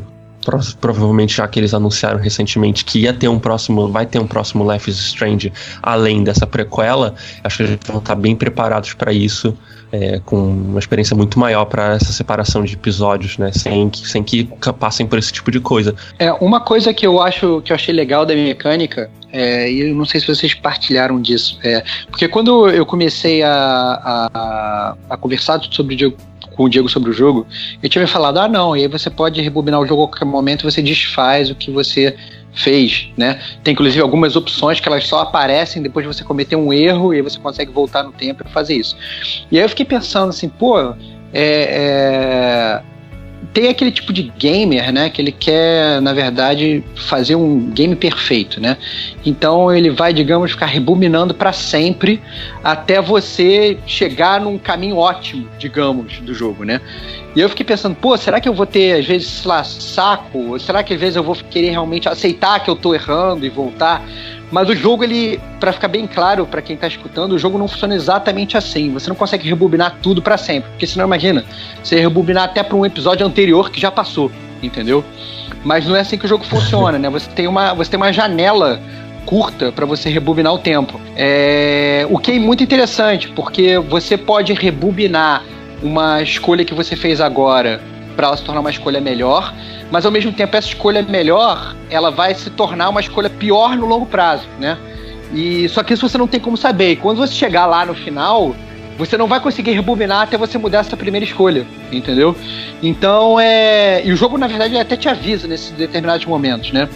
provavelmente já que eles anunciaram recentemente que ia ter um próximo, vai ter um próximo Life is Strange além dessa prequela, acho que eles vão estar bem preparados para isso, é, com uma experiência muito maior para essa separação de episódios, né, sem que, sem que passem por esse tipo de coisa. É uma coisa que eu acho que eu achei legal da mecânica é, e eu não sei se vocês partilharam disso, é, porque quando eu comecei a, a, a conversar sobre o com o Diego sobre o jogo, eu tinha falado, ah não, e aí você pode rebobinar o jogo a qualquer momento, você desfaz o que você fez, né? Tem inclusive algumas opções que elas só aparecem depois de você cometer um erro e você consegue voltar no tempo e fazer isso. E aí eu fiquei pensando assim, pô, é, é, tem aquele tipo de gamer, né, que ele quer, na verdade, fazer um game perfeito, né? Então ele vai, digamos, ficar rebobinando para sempre até você chegar num caminho ótimo, digamos, do jogo, né? E eu fiquei pensando, pô, será que eu vou ter, às vezes, sei lá, saco? Ou será que às vezes eu vou querer realmente aceitar que eu tô errando e voltar? Mas o jogo, ele, para ficar bem claro para quem tá escutando, o jogo não funciona exatamente assim. Você não consegue rebobinar tudo para sempre. Porque senão, imagina, você rebobinar até para um episódio anterior que já passou, entendeu? Mas não é assim que o jogo funciona, né? Você tem uma, você tem uma janela curta para você rebobinar o tempo. É, o que é muito interessante, porque você pode rebobinar uma escolha que você fez agora para ela se tornar uma escolha melhor, mas ao mesmo tempo essa escolha melhor, ela vai se tornar uma escolha pior no longo prazo, né? E só que isso você não tem como saber. E quando você chegar lá no final, você não vai conseguir rebobinar até você mudar essa primeira escolha, entendeu? Então é, e o jogo na verdade até te avisa nesses determinados momentos, né?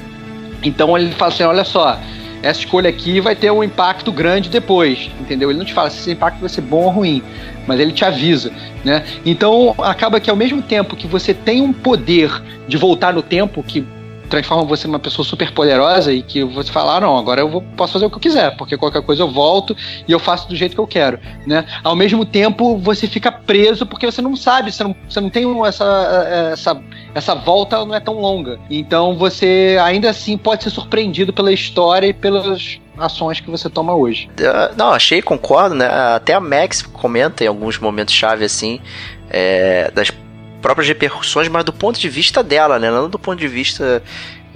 Então ele fala assim, olha só, essa escolha aqui vai ter um impacto grande depois, entendeu? Ele não te fala se esse impacto vai ser bom ou ruim, mas ele te avisa, né? Então acaba que ao mesmo tempo que você tem um poder de voltar no tempo, que transforma você numa pessoa super poderosa e que você fala, ah, não, agora eu vou, posso fazer o que eu quiser, porque qualquer coisa eu volto e eu faço do jeito que eu quero, né? Ao mesmo tempo, você fica preso porque você não sabe, você não, você não tem essa, essa, essa volta não é tão longa. Então você ainda assim pode ser surpreendido pela história e pelas ações que você toma hoje. Uh, não, achei, concordo, né? Até a Max comenta em alguns momentos chave assim, é, das próprias repercussões, mas do ponto de vista dela, né? Não do ponto de vista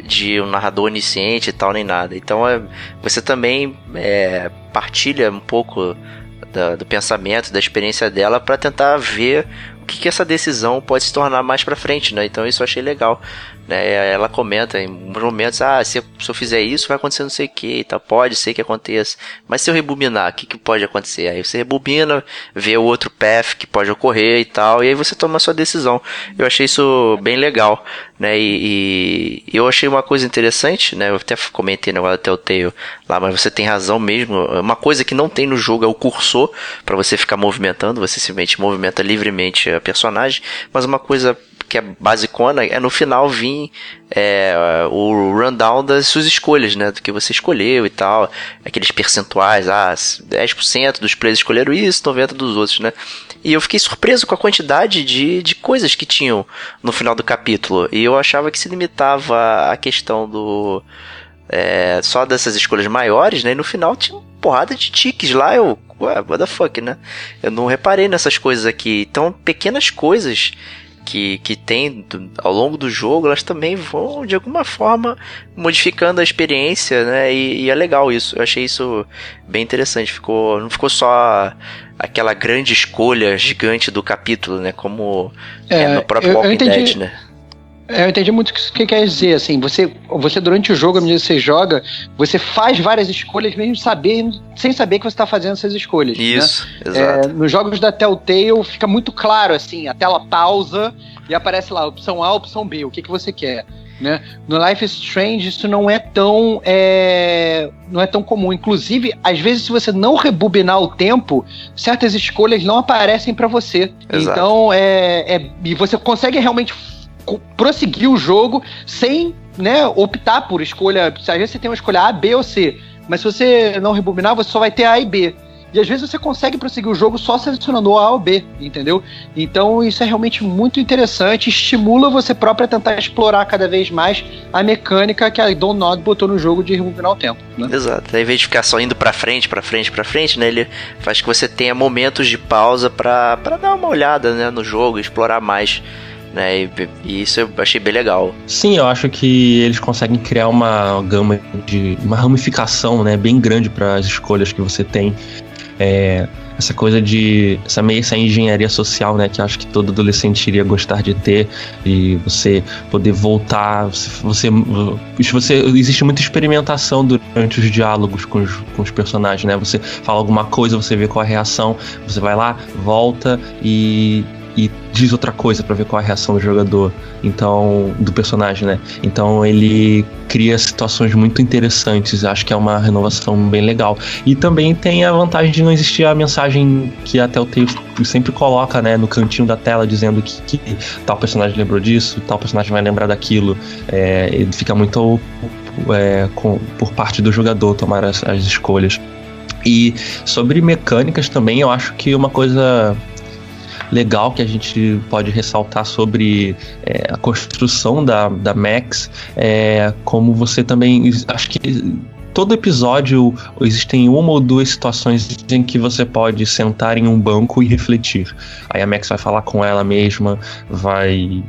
de um narrador onisciente e tal, nem nada. Então é, você também é, partilha um pouco da, do pensamento, da experiência dela para tentar ver o que, que essa decisão pode se tornar mais para frente, né? Então isso eu achei legal. Né? Ela comenta em momentos, ah, se eu, se eu fizer isso vai acontecer não sei o que, tá? pode ser que aconteça. Mas se eu rebobinar, o que, que pode acontecer? Aí você rebobina, vê o outro path que pode ocorrer e tal, e aí você toma a sua decisão. Eu achei isso bem legal, né? E, e eu achei uma coisa interessante, né? Eu até comentei no Telltale lá, mas você tem razão mesmo. Uma coisa que não tem no jogo é o cursor para você ficar movimentando, você simplesmente movimenta livremente a personagem, mas uma coisa que é basicona, é no final vir é, o rundown das suas escolhas, né? Do que você escolheu e tal. Aqueles percentuais, ah, 10% dos players escolheram isso, 90% dos outros, né? E eu fiquei surpreso com a quantidade de, de coisas que tinham no final do capítulo. E eu achava que se limitava à questão do. É, só dessas escolhas maiores, né? E no final tinha uma porrada de tiques lá. Eu, ué, what the fuck, né? Eu não reparei nessas coisas aqui. Então, pequenas coisas que, que tem do, ao longo do jogo, elas também vão de alguma forma modificando a experiência, né? E, e, é legal isso. Eu achei isso bem interessante. Ficou, não ficou só aquela grande escolha gigante do capítulo, né? Como é, é no próprio eu, Walking eu entendi, Dead, né? Eu entendi muito o que, que quer dizer, assim, você, você durante o jogo, à medida que você joga, você faz várias escolhas mesmo saber, sem saber que você está fazendo essas escolhas. Né? Isso, né? exato. É, nos jogos da Telltale fica muito claro, assim, a tela pausa e aparece lá, opção A, opção B, o que, que você quer. Né? No Life is Strange isso não é tão é, não é tão comum. Inclusive, às vezes, se você não rebobinar o tempo, certas escolhas não aparecem para você. Exato. Então, é, é, e você consegue realmente prosseguir o jogo sem né, optar por escolha. Às vezes você tem uma escolha A, B ou C. Mas se você não rebobinar, você só vai ter A e B. E às vezes você consegue prosseguir o jogo só selecionando A ou B, entendeu? Então isso é realmente muito interessante, estimula você próprio a tentar explorar cada vez mais a mecânica que a Don Nod botou no jogo de rebobinar o tempo. Né? Exato. Ao invés de ficar só indo pra frente, pra frente, pra frente, né? Ele faz que você tenha momentos de pausa para dar uma olhada né, no jogo, explorar mais. Né, e, e, isso eu achei bem legal. Sim, eu acho que eles conseguem criar uma gama de uma ramificação, né, bem grande para as escolhas que você tem. É, essa coisa de essa meio essa engenharia social, né, que acho que todo adolescente iria gostar de ter e você poder voltar, você você existe muita experimentação durante os diálogos com os, com os personagens, né? Você fala alguma coisa, você vê qual a reação, você vai lá, volta e e diz outra coisa para ver qual é a reação do jogador, então do personagem, né? Então ele cria situações muito interessantes, acho que é uma renovação bem legal. E também tem a vantagem de não existir a mensagem que até o texto sempre coloca, né, no cantinho da tela dizendo que, que tal personagem lembrou disso, tal personagem vai lembrar daquilo. É, ele fica muito é, com, por parte do jogador tomar as, as escolhas. E sobre mecânicas também, eu acho que uma coisa legal que a gente pode ressaltar sobre é, a construção da, da Max é como você também. Acho que todo episódio existem uma ou duas situações em que você pode sentar em um banco e refletir. Aí a Max vai falar com ela mesma, vai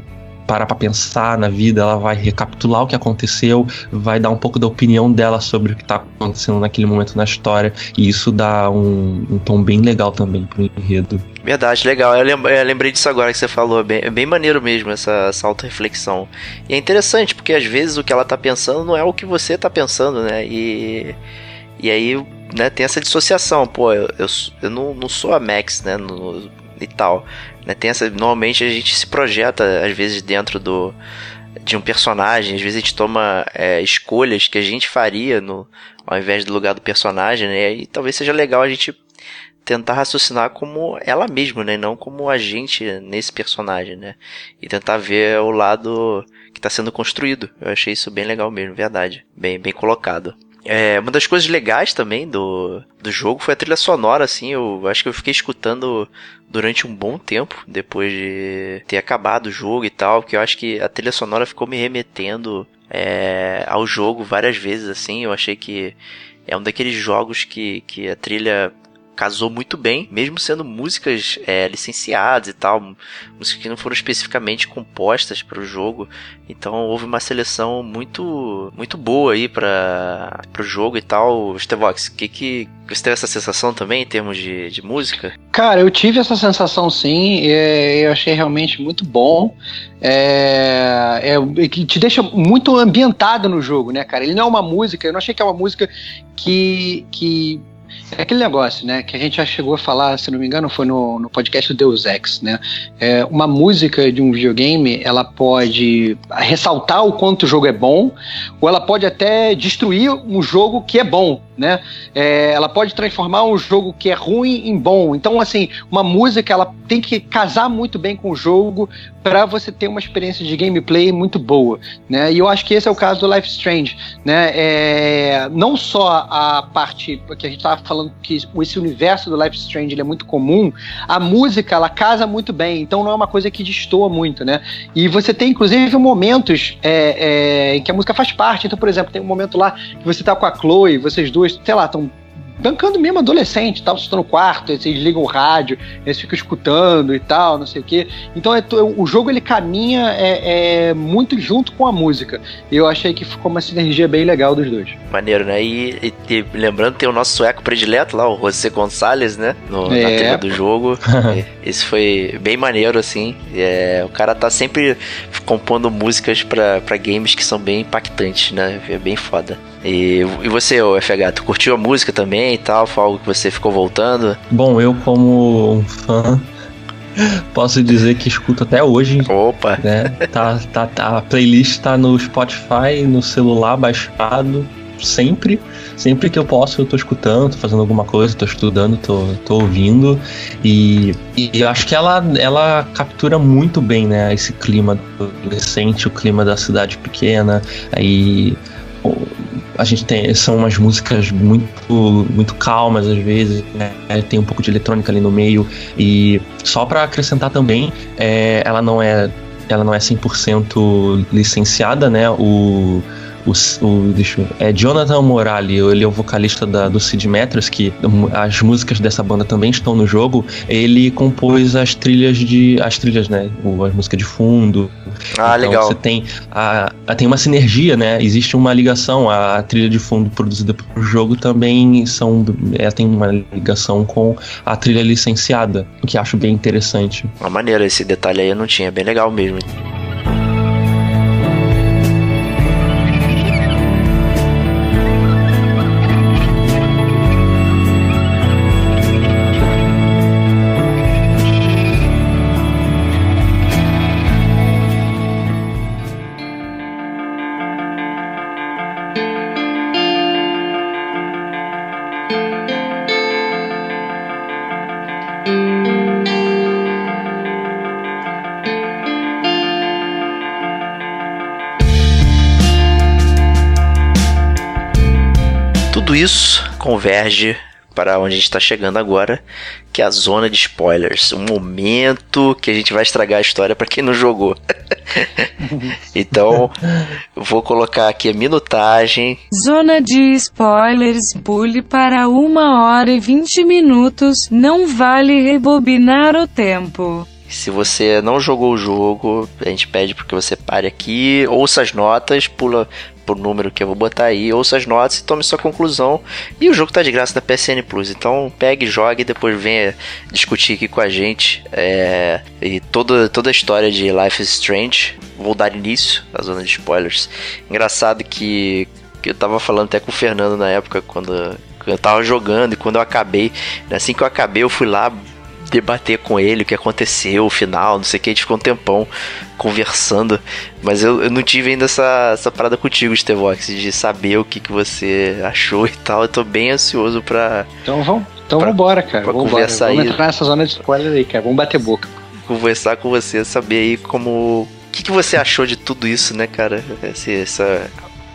parar para pensar na vida, ela vai recapitular o que aconteceu, vai dar um pouco da opinião dela sobre o que tá acontecendo naquele momento na história, e isso dá um, um tom bem legal também pro enredo. Verdade, legal. Eu, eu lembrei disso agora que você falou. É bem, é bem maneiro mesmo essa, essa auto-reflexão. E é interessante, porque às vezes o que ela tá pensando não é o que você tá pensando, né? E, e aí né, tem essa dissociação. Pô, eu, eu, eu não, não sou a Max, né? No, e tal. Né? Tem essa, normalmente a gente se projeta, às vezes, dentro do, de um personagem, às vezes a gente toma é, escolhas que a gente faria no, ao invés do lugar do personagem, né? E talvez seja legal a gente tentar raciocinar como ela mesma, né? Não como a gente nesse personagem, né? E tentar ver o lado que está sendo construído. Eu achei isso bem legal mesmo, verdade. Bem, bem colocado. É, uma das coisas legais também do, do jogo foi a trilha sonora, assim. Eu acho que eu fiquei escutando durante um bom tempo, depois de ter acabado o jogo e tal, que eu acho que a trilha sonora ficou me remetendo é, ao jogo várias vezes, assim. Eu achei que é um daqueles jogos que, que a trilha casou muito bem, mesmo sendo músicas é, licenciadas e tal, músicas que não foram especificamente compostas para o jogo. Então houve uma seleção muito muito boa aí para o jogo e tal. Stevox, que que você teve essa sensação também em termos de, de música? Cara, eu tive essa sensação sim, eu achei realmente muito bom. É, é, que te deixa muito ambientado no jogo, né, cara? Ele não é uma música, eu não achei que é uma música que, que é aquele negócio, né? Que a gente já chegou a falar, se não me engano, foi no, no podcast do Deus Ex, né? É, uma música de um videogame, ela pode ressaltar o quanto o jogo é bom, ou ela pode até destruir um jogo que é bom, né? É, ela pode transformar um jogo que é ruim em bom. Então, assim, uma música ela tem que casar muito bem com o jogo para você ter uma experiência de gameplay muito boa, né? E eu acho que esse é o caso do Life Strange, né? É, não só a parte que a gente estava falando que esse universo do Life Strange é muito comum, a música ela casa muito bem, então não é uma coisa que destoa muito, né? E você tem inclusive momentos é, é, em que a música faz parte. Então, por exemplo, tem um momento lá que você tá com a Chloe, vocês duas, sei lá, estão bancando mesmo adolescente, tal, vocês no quarto, eles ligam o rádio, eles ficam escutando e tal, não sei o quê. Então é, o jogo ele caminha é, é, muito junto com a música. E eu achei que ficou uma sinergia bem legal dos dois. Maneiro, né? E, e, e lembrando, tem o nosso sueco predileto lá, o José Gonçalves, né? No, é. Na tela do jogo. Esse foi bem maneiro, assim. É, o cara tá sempre compondo músicas para games que são bem impactantes, né? É bem foda. E, e você, FH, tu curtiu a música também e tal? Foi algo que você ficou voltando? Bom, eu como um fã posso dizer que escuto até hoje. Opa! Né? Tá, tá, tá, a playlist tá no Spotify, no celular baixado, sempre. Sempre que eu posso, eu tô escutando, tô fazendo alguma coisa, tô estudando, tô, tô ouvindo. E, e eu acho que ela, ela captura muito bem, né, esse clima adolescente, o clima da cidade pequena. Aí a gente tem são umas músicas muito muito calmas às vezes né? tem um pouco de eletrônica ali no meio e só para acrescentar também é, ela não é ela não é 100% licenciada né o o, o deixa eu, é Jonathan Morali, ele é o vocalista da, do Sid Metros, que as músicas dessa banda também estão no jogo. Ele compôs as trilhas de as trilhas, né, as músicas de fundo. Ah, então, legal. Você tem a, a, tem uma sinergia, né? Existe uma ligação. A, a trilha de fundo produzida para o jogo também são é, tem uma ligação com a trilha licenciada, o que acho bem interessante. Uma maneira esse detalhe aí eu não tinha, é bem legal mesmo. Converge para onde a gente está chegando agora, que é a zona de spoilers. Um momento que a gente vai estragar a história para quem não jogou. então, vou colocar aqui a minutagem. Zona de spoilers, pule para uma hora e vinte minutos. Não vale rebobinar o tempo. Se você não jogou o jogo, a gente pede porque você pare aqui, ouça as notas, pula por número que eu vou botar aí, ouça as notas e tome sua conclusão. E o jogo tá de graça na PSN Plus, então pegue, jogue e depois venha discutir aqui com a gente. É, e toda, toda a história de Life is Strange. Vou dar início à zona de spoilers. Engraçado que, que eu tava falando até com o Fernando na época, quando eu tava jogando e quando eu acabei, assim que eu acabei, eu fui lá debater com ele o que aconteceu, o final, não sei o que, a gente ficou um tempão conversando. Mas eu, eu não tive ainda essa, essa parada contigo, Stevox, de saber o que, que você achou e tal. Eu tô bem ansioso pra. Então vamos. Então pra, vambora, cara. Pra vambora. conversar vamos aí. entrar nessa zona de spoiler aí, cara. Vamos bater boca. Conversar com você, saber aí como. O que, que você achou de tudo isso, né, cara? Essa,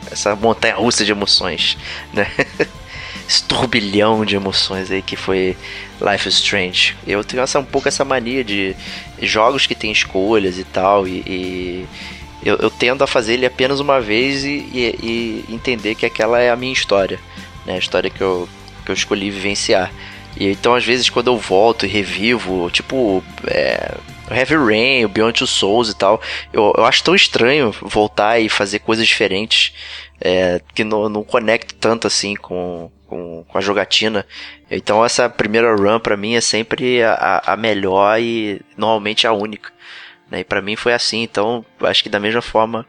essa montanha russa de emoções, né? Esse turbilhão de emoções aí que foi Life is Strange. Eu tenho essa, um pouco essa mania de jogos que tem escolhas e tal, e, e eu, eu, tendo a fazer ele apenas uma vez e, e, e, entender que aquela é a minha história, né? A história que eu, que eu escolhi vivenciar. E então, às vezes, quando eu volto e revivo, tipo, é, Heavy Rain, Beyond Two Souls e tal, eu, eu acho tão estranho voltar e fazer coisas diferentes é, que não, não conecto tanto assim com, com, com, a jogatina. Então essa primeira run para mim é sempre a, a melhor e normalmente a única. Né? E para mim foi assim, então acho que da mesma forma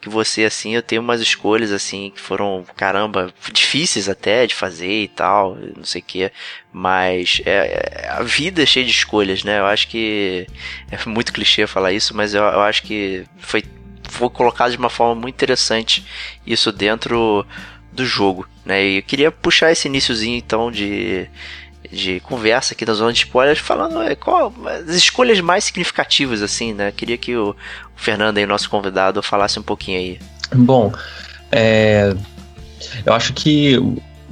que você, assim, eu tenho umas escolhas, assim, que foram, caramba, difíceis até de fazer e tal, não sei o que, mas é, é, a vida é cheia de escolhas, né? Eu acho que é muito clichê falar isso, mas eu, eu acho que foi, foi colocado de uma forma muito interessante isso dentro do jogo, né? E eu queria puxar esse iníciozinho, então, de de conversa aqui na zona de spoilers, falando é, qual as escolhas mais significativas, assim, né? Queria que o, o Fernando aí, nosso convidado, falasse um pouquinho aí. Bom, é, eu acho que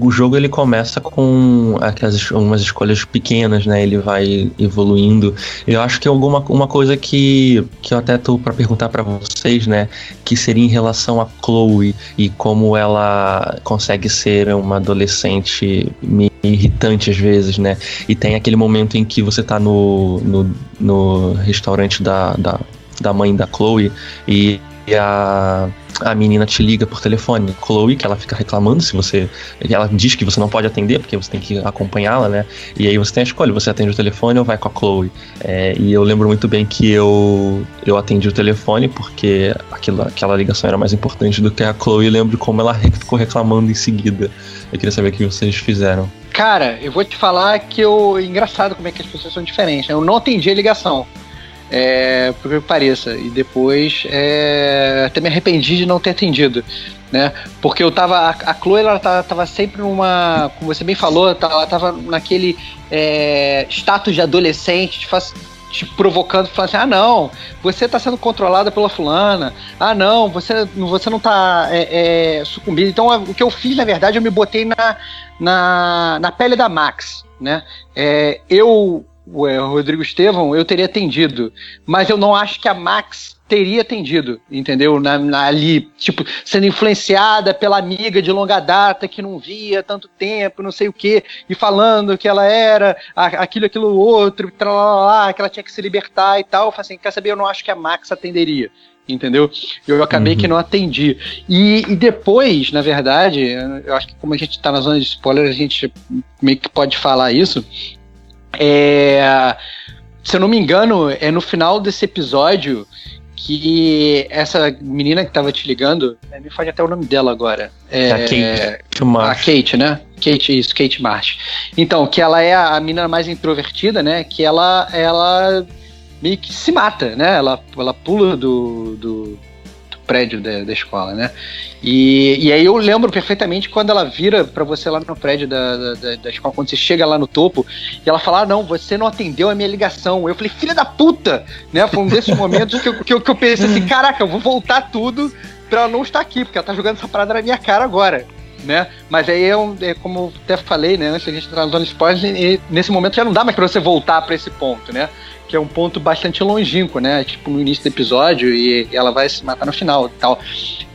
o jogo ele começa com aquelas umas escolhas pequenas, né? Ele vai evoluindo. Eu acho que alguma uma coisa que, que eu até tô para perguntar para vocês, né, que seria em relação a Chloe e como ela consegue ser uma adolescente meio irritante às vezes, né? E tem aquele momento em que você tá no, no, no restaurante da, da, da mãe da Chloe e a a menina te liga por telefone, Chloe, que ela fica reclamando se você. Ela diz que você não pode atender, porque você tem que acompanhá-la, né? E aí você tem a escolha, você atende o telefone ou vai com a Chloe. É, e eu lembro muito bem que eu, eu atendi o telefone, porque aquilo, aquela ligação era mais importante do que a Chloe. E lembro como ela ficou reclamando em seguida. Eu queria saber o que vocês fizeram. Cara, eu vou te falar que eu. Engraçado como é que as pessoas são diferentes. Né? Eu não atendi a ligação é, por que pareça. E depois é, até me arrependi de não ter atendido. Né? Porque eu tava. A, a Chloe ela tava, tava, sempre numa. Como você bem falou, ela tava naquele é, status de adolescente, de faz, te provocando, falando assim: ah, não, você está sendo controlada pela fulana, ah, não, você, você não está é, é, sucumbindo. Então, o que eu fiz, na verdade, eu me botei na, na, na pele da Max. Né? É, eu o Rodrigo Estevão, eu teria atendido. Mas eu não acho que a Max teria atendido, entendeu? Na, na, ali, tipo, sendo influenciada pela amiga de longa data que não via tanto tempo, não sei o quê, e falando que ela era aquilo, aquilo outro, que ela tinha que se libertar e tal. Eu falei assim, quer saber? Eu não acho que a Max atenderia entendeu? Eu acabei uhum. que não atendi. E, e, depois, na verdade, eu acho que como a gente tá na zona de spoiler, a gente meio que pode falar isso. É, se eu não me engano, é no final desse episódio que essa menina que tava te ligando, é, me faz até o nome dela agora. É, a Kate. A Kate, né? Kate, isso, Kate Marsh. Então, que ela é a menina mais introvertida, né? Que ela, ela meio que se mata, né? Ela, ela pula do, do prédio da, da escola, né? E, e aí eu lembro perfeitamente quando ela vira para você lá no prédio da, da, da, escola, quando você chega lá no topo, e ela fala: ah, não, você não atendeu a minha ligação. Eu falei, filha da puta! Né? Foi um desses momentos que eu, que, eu, que eu pensei assim, caraca, eu vou voltar tudo pra ela não estar aqui, porque ela tá jogando essa parada na minha cara agora. Né? Mas aí é, um, é como até falei, né? Antes a gente entrar zona spoiler, nesse momento já não dá mais pra você voltar para esse ponto, né? Que é um ponto bastante longínquo, né? Tipo, no início do episódio e ela vai se matar no final e tal.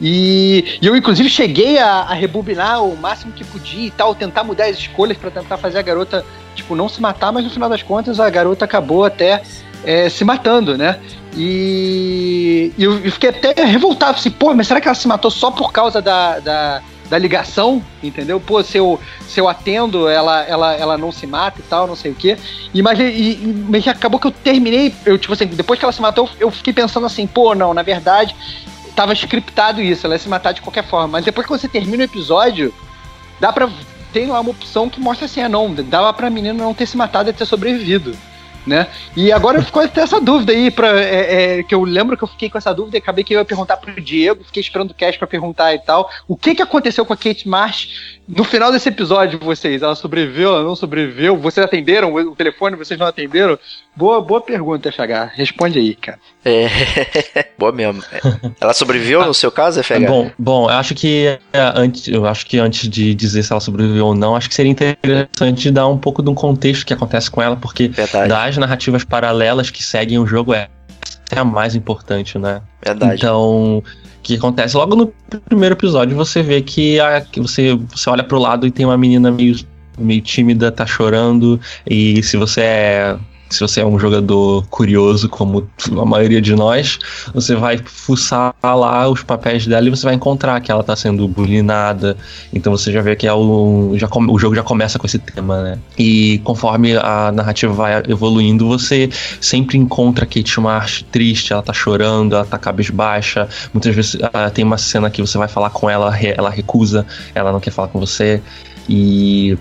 E, e eu, inclusive, cheguei a, a, rebobinar o máximo que podia e tal, tentar mudar as escolhas para tentar fazer a garota, tipo, não se matar, mas no final das contas a garota acabou até é, se matando, né? E, e eu, eu, fiquei até revoltado, assim, pô, mas será que ela se matou só por causa da, da da ligação, entendeu? Pô, se eu, se eu atendo, ela, ela, ela não se mata e tal, não sei o quê. E, mas, e, mas acabou que eu terminei, eu, tipo assim, depois que ela se matou, eu, fiquei pensando assim, pô, não, na verdade, tava scriptado isso, ela ia se matar de qualquer forma. Mas depois que você termina o episódio, dá pra. Tem lá uma opção que mostra assim, ah, não, dava pra menina não ter se matado e ter sobrevivido né? E agora ficou até essa dúvida aí, pra, é, é, que eu lembro que eu fiquei com essa dúvida e acabei que eu ia perguntar pro Diego, fiquei esperando o cast para perguntar e tal. O que que aconteceu com a Kate Marsh no final desse episódio, vocês? Ela sobreviveu, ela não sobreviveu? Vocês atenderam o telefone, vocês não atenderam? Boa, boa pergunta, FH. Responde aí, cara. É, boa mesmo. Ela sobreviveu no seu caso, FH? Bom, bom, eu acho que é, antes, eu acho que antes de dizer se ela sobreviveu ou não, acho que seria interessante dar um pouco de um contexto que acontece com ela, porque Verdade. das narrativas paralelas que seguem o jogo é é a mais importante, né? Verdade. Então, o que acontece? Logo no primeiro episódio você vê que, a, que você, você olha pro lado e tem uma menina meio meio tímida, tá chorando, e se você é se você é um jogador curioso, como a maioria de nós, você vai fuçar lá os papéis dela e você vai encontrar que ela tá sendo bulinada. Então você já vê que é o, já, o jogo já começa com esse tema, né? E conforme a narrativa vai evoluindo, você sempre encontra a Kate Marsh triste, ela tá chorando, ela tá cabisbaixa. Muitas vezes uh, tem uma cena que você vai falar com ela, ela recusa, ela não quer falar com você. E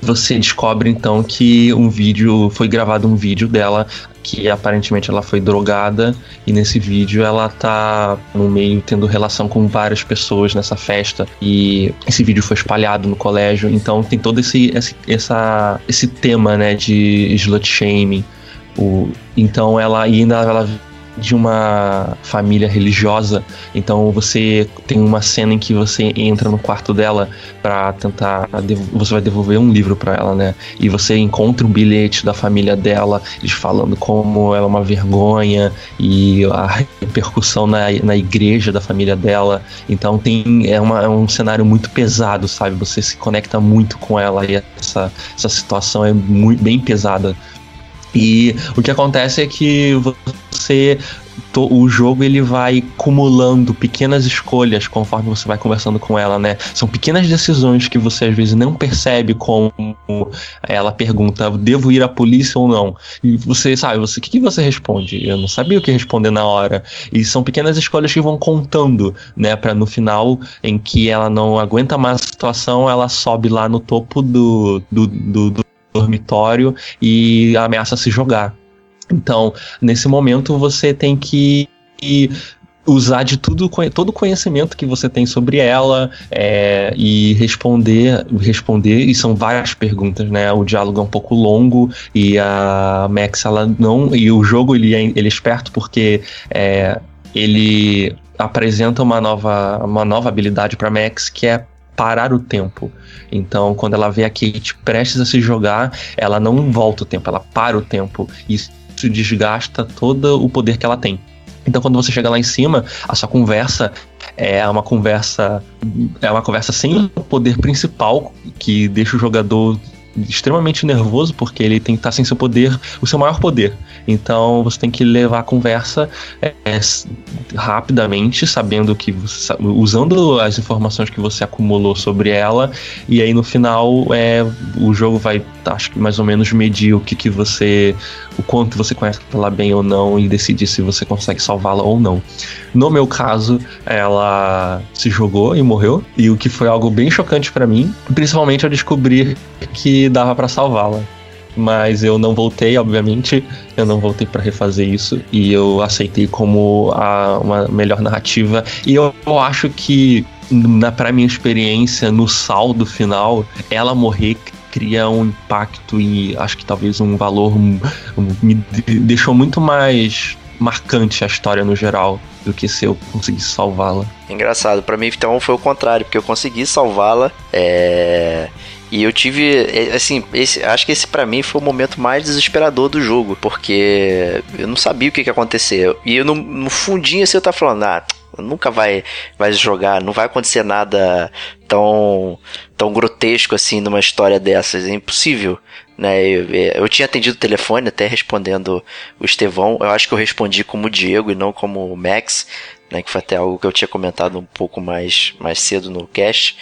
você descobre então que um vídeo foi gravado um vídeo dela que aparentemente ela foi drogada e nesse vídeo ela tá no meio tendo relação com várias pessoas nessa festa e esse vídeo foi espalhado no colégio. Então tem todo esse esse, essa, esse tema né de slut shaming. O, então ela ainda ela de uma família religiosa. Então você tem uma cena em que você entra no quarto dela para tentar você vai devolver um livro para ela, né? E você encontra um bilhete da família dela, eles falando como ela é uma vergonha e a repercussão na, na igreja da família dela. Então tem é, uma, é um cenário muito pesado, sabe? Você se conecta muito com ela e essa, essa situação é muito bem pesada e o que acontece é que você o jogo ele vai acumulando pequenas escolhas conforme você vai conversando com ela, né? São pequenas decisões que você às vezes não percebe como ela pergunta, devo ir à polícia ou não? E você sabe, você o que, que você responde? Eu não sabia o que responder na hora. E são pequenas escolhas que vão contando, né, para no final em que ela não aguenta mais a situação, ela sobe lá no topo do, do, do, do dormitório e ameaça se jogar. Então, nesse momento, você tem que usar de tudo, todo o conhecimento que você tem sobre ela é, e responder, responder, e são várias perguntas, né? O diálogo é um pouco longo e a Max, ela não. E o jogo ele é, ele é esperto porque é, ele apresenta uma nova, uma nova habilidade para Max que é parar o tempo. Então, quando ela vê a Kate prestes a se jogar, ela não volta o tempo, ela para o tempo. E isso desgasta todo o poder que ela tem. Então, quando você chega lá em cima, a sua conversa é uma conversa é uma conversa sem o poder principal que deixa o jogador extremamente nervoso porque ele tem que estar sem seu poder, o seu maior poder. Então você tem que levar a conversa é, rapidamente, sabendo que usando as informações que você acumulou sobre ela, e aí no final é, o jogo vai, acho que mais ou menos medir o que, que você, o quanto você conhece ela bem ou não e decidir se você consegue salvá-la ou não. No meu caso, ela se jogou e morreu, e o que foi algo bem chocante para mim, principalmente ao descobrir que dava para salvá-la mas eu não voltei, obviamente, eu não voltei para refazer isso e eu aceitei como a, uma melhor narrativa. E eu, eu acho que, na, pra minha experiência, no saldo final, ela morrer cria um impacto e acho que talvez um valor me deixou muito mais marcante a história no geral do que se eu conseguisse salvá-la. Engraçado, para mim então foi o contrário, porque eu consegui salvá-la. É e eu tive, é, assim, esse, acho que esse para mim foi o momento mais desesperador do jogo, porque eu não sabia o que, que ia acontecer. E eu no, no fundinho assim eu tava falando, ah, nunca vai, vai jogar, não vai acontecer nada tão, tão grotesco assim numa história dessas, é impossível. Né, eu, eu tinha atendido o telefone até respondendo o Estevão. Eu acho que eu respondi como Diego e não como Max, né, que foi até algo que eu tinha comentado um pouco mais, mais cedo no cast.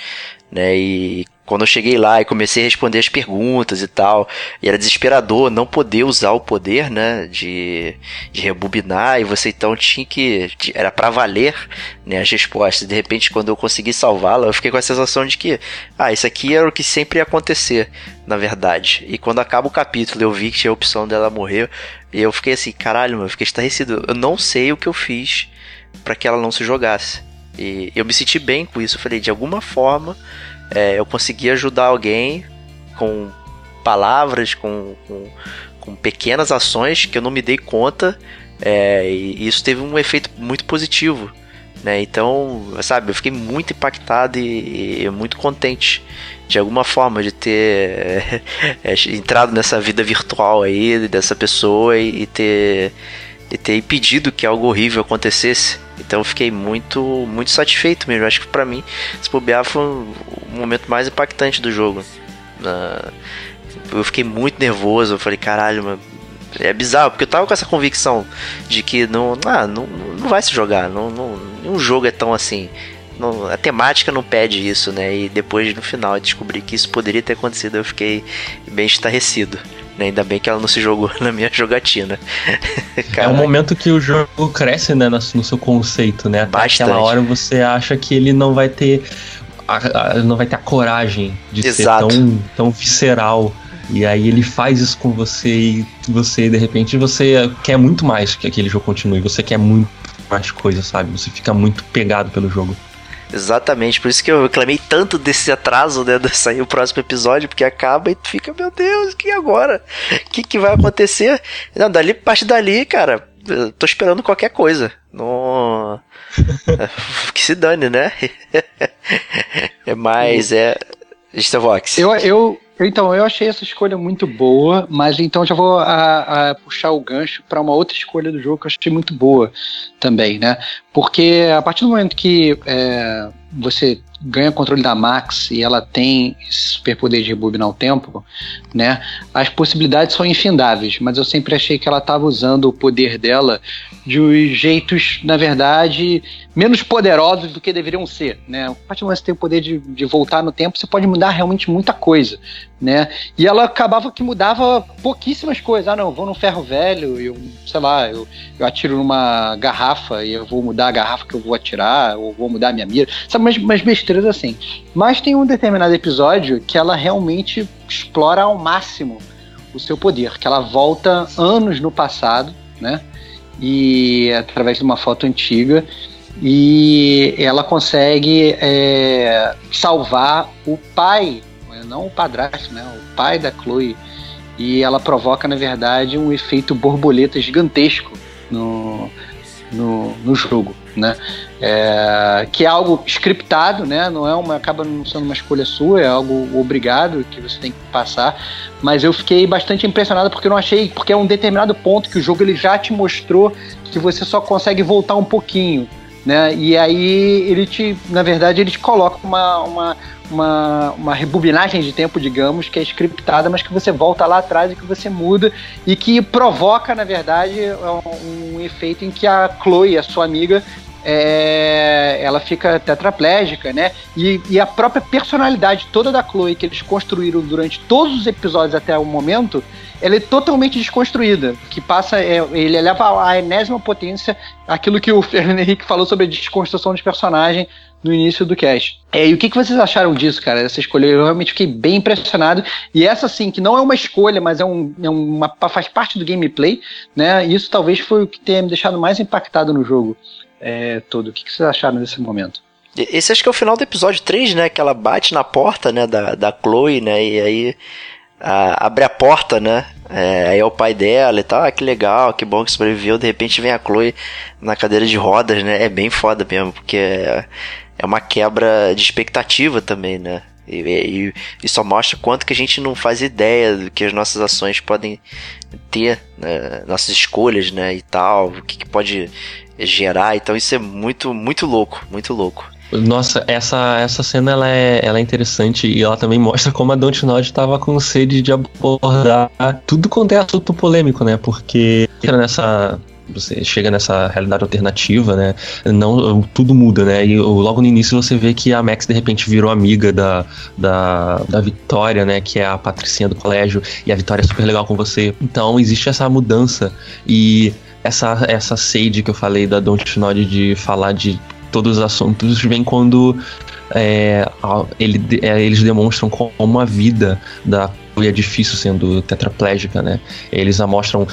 Né, e quando eu cheguei lá e comecei a responder as perguntas e tal, e era desesperador não poder usar o poder, né, de, de rebobinar, e você então tinha que, era para valer, né, as respostas. De repente, quando eu consegui salvá-la, eu fiquei com a sensação de que, ah, isso aqui era o que sempre ia acontecer, na verdade. E quando acaba o capítulo, eu vi que tinha a opção dela morrer, e eu fiquei assim, caralho, mano, eu fiquei estarrecido. Eu não sei o que eu fiz para que ela não se jogasse. E eu me senti bem com isso. Eu falei, de alguma forma é, eu consegui ajudar alguém com palavras, com, com, com, pequenas ações que eu não me dei conta, é, e isso teve um efeito muito positivo. Né? Então, sabe, eu fiquei muito impactado e, e muito contente de alguma forma de ter é, entrado nessa vida virtual aí dessa pessoa e, e ter e ter impedido que algo horrível acontecesse. Então fiquei muito, muito satisfeito mesmo. Acho que para mim, se bobear, foi o momento mais impactante do jogo. Eu fiquei muito nervoso. Eu falei, caralho, mano. É bizarro, porque eu tava com essa convicção de que não, ah, não, não vai se jogar. Não, não, nenhum jogo é tão assim. Não, a temática não pede isso, né? E depois, no final, descobri que isso poderia ter acontecido. Eu fiquei bem estarrecido. Né? Ainda bem que ela não se jogou na minha jogatina. É um momento que o jogo cresce, né, no, no seu conceito, né? Até Bastante. aquela hora você acha que ele não vai ter a, a- não vai ter a coragem de Exato. ser tão, tão visceral. E aí ele faz isso com você e você, de repente, você quer muito mais que aquele jogo continue. Você quer muito mais coisa, sabe? Você fica muito pegado pelo jogo. Exatamente, por isso que eu reclamei tanto desse atraso, né, de sair o próximo episódio, porque acaba e tu fica, meu Deus, que agora? O que, que vai acontecer? Não, dali, a partir dali, cara, eu tô esperando qualquer coisa. No... que se dane, né? é mais, é... Starvox. Eu, eu, então, eu achei essa escolha muito boa, mas então já vou a- a puxar o gancho para uma outra escolha do jogo que eu achei muito boa também, né? Porque a partir do momento que é, você ganha controle da Max e ela tem superpoder de rebobinar o tempo, né? As possibilidades são infindáveis, mas eu sempre achei que ela estava usando o poder dela de jeitos, na verdade, menos poderosos do que deveriam ser, né? A partir do momento que você tem o poder de, de voltar no tempo, você pode mudar realmente muita coisa, né? E ela acabava que mudava pouquíssimas coisas. Ah, não, eu vou num ferro velho, eu, sei lá, eu, eu atiro numa garrafa e eu vou mudar a garrafa que eu vou atirar, ou vou mudar a minha mira, sabe, umas, umas besteiras assim. Mas tem um determinado episódio que ela realmente explora ao máximo o seu poder, que ela volta anos no passado, né? E através de uma foto antiga e ela consegue é, salvar o pai, não o padrasto, né? O pai da Chloe. E ela provoca, na verdade, um efeito borboleta gigantesco no, no, no jogo, né? É, que é algo scriptado, né? Não é uma acaba não sendo uma escolha sua, é algo obrigado que você tem que passar. Mas eu fiquei bastante impressionado porque eu não achei, porque é um determinado ponto que o jogo ele já te mostrou que você só consegue voltar um pouquinho, né? E aí ele te, na verdade, ele te coloca uma, uma, uma, uma rebobinagem de tempo, digamos, que é scriptada, mas que você volta lá atrás e que você muda e que provoca, na verdade, um, um efeito em que a Chloe, a sua amiga, é, ela fica tetraplégica, né? E, e a própria personalidade toda da Chloe que eles construíram durante todos os episódios até o momento, ela é totalmente desconstruída, que passa, é, ele eleva à enésima potência aquilo que o Fernando Henrique falou sobre a desconstrução de personagem no início do cast. É, e o que, que vocês acharam disso, cara? Essa escolha eu realmente fiquei bem impressionado. E essa, sim, que não é uma escolha, mas é, um, é uma, faz parte do gameplay, né? Isso talvez foi o que tenha me deixado mais impactado no jogo é, todo. O que, que vocês acharam nesse momento? Esse acho que é o final do episódio 3, né? Que ela bate na porta, né? Da, da Chloe, né? E aí a, abre a porta, né? É, aí é o pai dela e tal. Ah, que legal, que bom que sobreviveu. De repente vem a Chloe na cadeira de rodas, né? É bem foda mesmo, porque é, é uma quebra de expectativa também, né? E, e, e, só mostra quanto que a gente não faz ideia do que as nossas ações podem ter, né? nossas escolhas, né? E tal, o que, que pode gerar. Então isso é muito, muito louco, muito louco. Nossa, essa, essa cena ela é, ela é interessante e ela também mostra como a Dontnod estava com sede de abordar tudo quanto é assunto polêmico, né? Porque entra nessa você chega nessa realidade alternativa, né? Não, tudo muda, né? E logo no início você vê que a Max de repente virou amiga da, da, da Vitória, né? Que é a patricinha do colégio, e a Vitória é super legal com você. Então existe essa mudança e essa, essa sede que eu falei da Dontnod de falar de todos os assuntos vem quando é, ele, é, eles demonstram como a vida da é difícil sendo tetraplégica, né? Eles mostram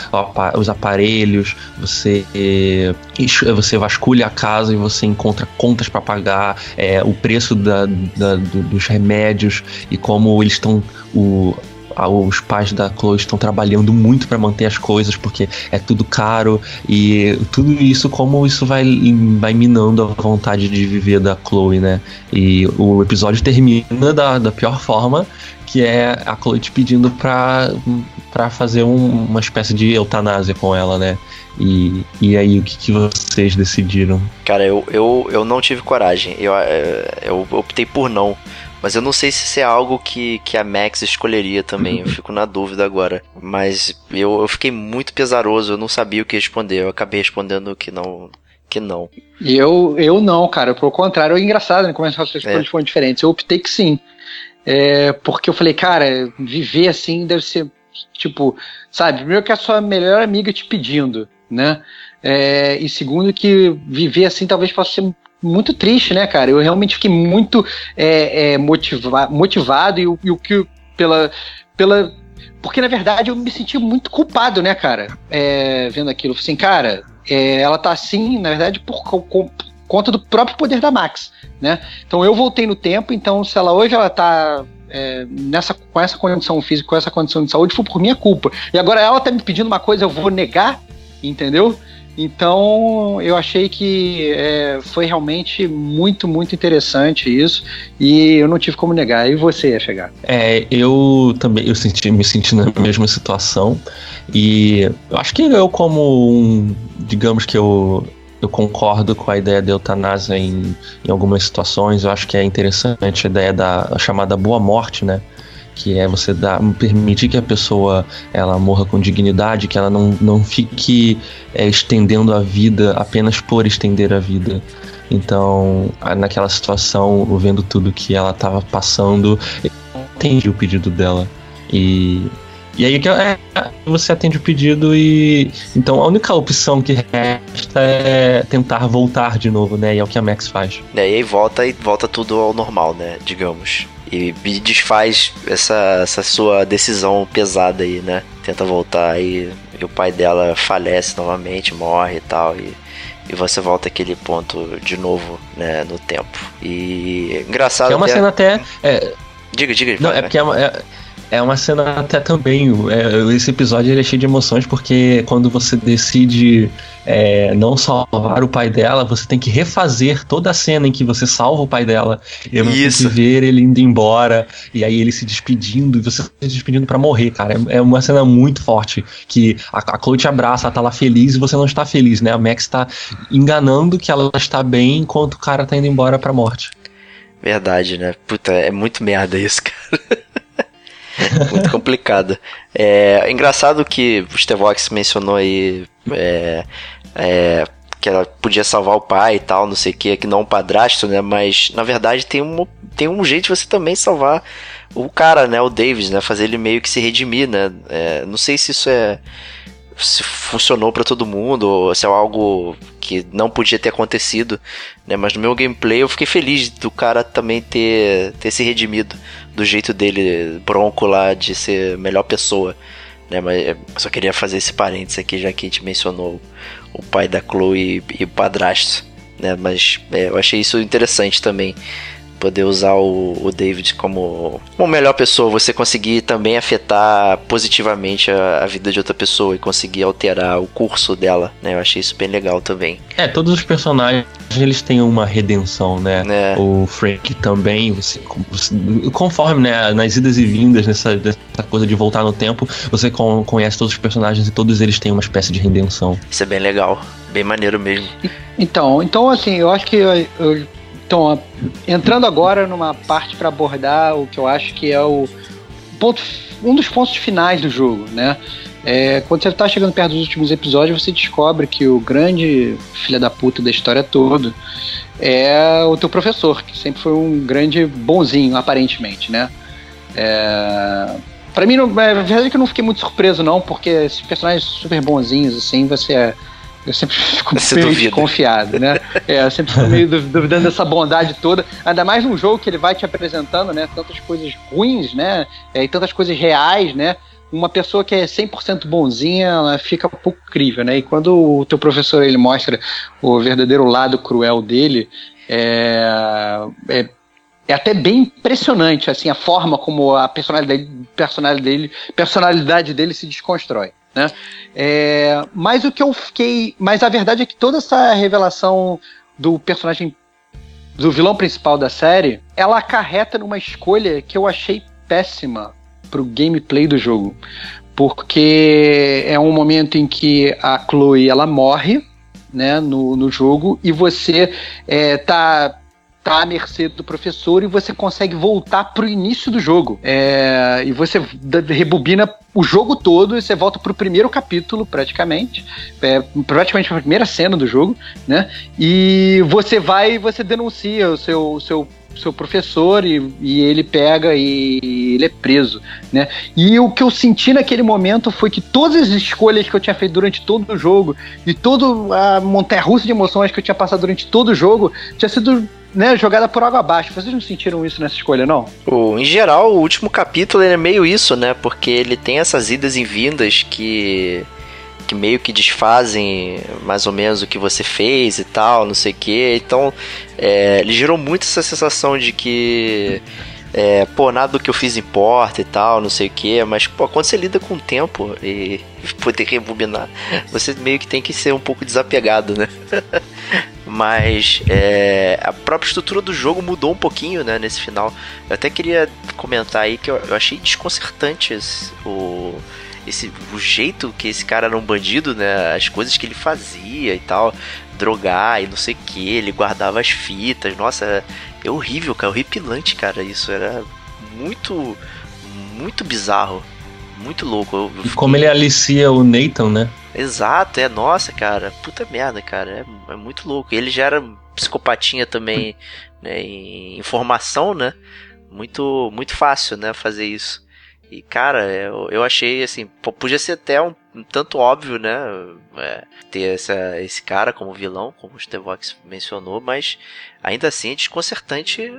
os aparelhos, você você vasculha a casa e você encontra contas para pagar, é, o preço da, da, dos remédios e como eles estão o os pais da Chloe estão trabalhando muito para manter as coisas porque é tudo caro e tudo isso como isso vai, vai minando a vontade de viver da Chloe, né? E o episódio termina da, da pior forma, que é a Chloe te pedindo pra, pra fazer um, uma espécie de eutanásia com ela, né? E, e aí, o que, que vocês decidiram? Cara, eu, eu, eu não tive coragem. Eu, eu optei por não. Mas eu não sei se isso é algo que, que a Max escolheria também. Eu fico na dúvida agora. Mas eu, eu fiquei muito pesaroso, eu não sabia o que responder. Eu acabei respondendo que não. Que não. E eu, eu não, cara. Pelo contrário, é engraçado, né? Como as respostas foram diferentes. Eu optei que sim. É, porque eu falei, cara, viver assim deve ser, tipo, sabe? Primeiro que a sua melhor amiga te pedindo, né? É, e segundo que viver assim talvez possa ser muito triste, né, cara? Eu realmente fiquei muito é, é, motiva motivado e, o que pela, pela porque na verdade eu me senti muito culpado, né, cara? É, vendo aquilo, assim, cara, é, ela tá assim, na verdade, por, por, conta do próprio poder da Max, né? Então eu voltei no tempo, então se ela hoje ela tá é, nessa, com essa condição física, com essa condição de saúde, foi por minha culpa. E agora ela tá me pedindo uma coisa, eu vou negar, entendeu? Então eu achei que é, foi realmente muito, muito interessante isso e eu não tive como negar. E você, chegar? É, eu também eu senti, me senti na mesma situação e eu acho que eu como um, digamos que eu eu concordo com a ideia da eutanásia em, em algumas situações. Eu acho que é interessante a ideia da chamada boa morte, né? que é você dar, permitir que a pessoa ela morra com dignidade, que ela não, não fique é, estendendo a vida apenas por estender a vida. Então, naquela situação, vendo tudo que ela estava passando, eu entendi o pedido dela. E e aí é, você atende o pedido e. Então a única opção que resta é tentar voltar de novo, né? E é o que a Max faz. É, e aí volta e volta tudo ao normal, né? Digamos. E desfaz essa, essa sua decisão pesada aí, né? Tenta voltar e, e o pai dela falece novamente, morre e tal. E, e você volta aquele ponto de novo, né? No tempo. E engraçado. é uma cena até. É... Diga, diga. Não, é porque é, é, é uma cena até também. É, esse episódio ele é cheio de emoções porque quando você decide é, não salvar o pai dela, você tem que refazer toda a cena em que você salva o pai dela. E você tem que ver ele indo embora e aí ele se despedindo e você se despedindo para morrer, cara. É, é, uma cena muito forte que a, a Chloe te abraça, ela tá lá feliz e você não está feliz, né? A Max tá enganando que ela está bem enquanto o cara tá indo embora pra morte. Verdade, né? Puta, é muito merda isso, cara. muito complicada. É engraçado que o Stevox mencionou aí é, é, que ela podia salvar o pai e tal, não sei o que, que não o padrasto, né? Mas na verdade tem um, tem um jeito de você também salvar o cara, né? O Davis, né? Fazer ele meio que se redimir, né? É, não sei se isso é se funcionou para todo mundo ou se é algo que não podia ter acontecido, né? Mas no meu gameplay eu fiquei feliz do cara também ter, ter se redimido do jeito dele bronco lá de ser melhor pessoa. Né, mas eu só queria fazer esse parênteses aqui, já que a gente mencionou o pai da Chloe e o padrasto. Né, mas é, eu achei isso interessante também poder usar o, o David como uma melhor pessoa, você conseguir também afetar positivamente a, a, vida de outra pessoa e conseguir alterar o curso dela, né? Eu achei isso bem legal também. É, todos os personagens eles têm uma redenção, né? É. O Frank também, você, conforme né, nas idas e vindas, nessa, nessa coisa de voltar no tempo, você conhece todos os personagens e todos eles têm uma espécie de redenção. Isso é bem legal, bem maneiro mesmo. Então, então assim, eu acho que eu, eu então, entrando agora numa parte para abordar o que eu acho que é o ponto, um dos pontos finais do jogo, né? É, quando você está chegando perto dos últimos episódios, você descobre que o grande filho da puta da história toda é o teu professor, que sempre foi um grande bonzinho, aparentemente, né? É, para mim, não, é verdade que eu não fiquei muito surpreso, não, porque esses personagens super bonzinhos, assim, você é eu sempre fico Você meio duvida. desconfiado, né? É, eu sempre fico meio duvidando dessa bondade toda. Ainda mais num jogo que ele vai te apresentando, né? Tantas coisas ruins, né? É, e tantas coisas reais, né? Uma pessoa que é 100% bonzinha, ela fica um pouco crível, né? E quando o teu professor ele mostra o verdadeiro lado cruel dele, é, é é até bem impressionante assim a forma como a personalidade, personalidade dele, personalidade dele se desconstrói. Né? É, mas o que eu fiquei. Mas a verdade é que toda essa revelação do personagem. do vilão principal da série, ela acarreta numa escolha que eu achei péssima pro gameplay do jogo. Porque é um momento em que a Chloe ela morre né, no, no jogo e você é, tá tá à mercê do professor e você consegue voltar pro início do jogo. É, e você rebobina o jogo todo e você volta pro primeiro capítulo, praticamente. É, praticamente a primeira cena do jogo, né? E você vai e você denuncia o seu, o seu, seu professor e, e ele pega e ele é preso, né? E o que eu senti naquele momento foi que todas as escolhas que eu tinha feito durante todo o jogo e toda a montanha-russa de emoções que eu tinha passado durante todo o jogo tinha sido né, jogada por água abaixo. Vocês não sentiram isso nessa escolha, não? O, em geral, o último capítulo é meio isso, né? Porque ele tem essas idas e vindas que que meio que desfazem mais ou menos o que você fez e tal, não sei o que. Então, é, ele gerou muito essa sensação de que é, pô, nada do que eu fiz importa e tal, não sei o que, mas pô, quando você lida com o tempo e poder rebobinar, você meio que tem que ser um pouco desapegado, né? mas é, a própria estrutura do jogo mudou um pouquinho, né, nesse final. Eu até queria comentar aí que eu, eu achei desconcertante esse- o, esse, o jeito que esse cara era um bandido, né, as coisas que ele fazia e tal, drogar e não sei o que, ele guardava as fitas, nossa, é horrível, cara, horripilante, cara, isso era muito, muito bizarro, muito louco. Eu- eu E como ele alicia o Nathan, né? Exato, é, nossa, cara, puta merda, cara, é, é muito louco. Ele já era psicopatinha também, né, em informação, né, muito, muito fácil, né, fazer isso. E, cara, eu, eu achei, assim, podia ser até um, um tanto óbvio, né, é, ter essa, esse cara como vilão, como o Stevox mencionou, mas ainda assim é desconcertante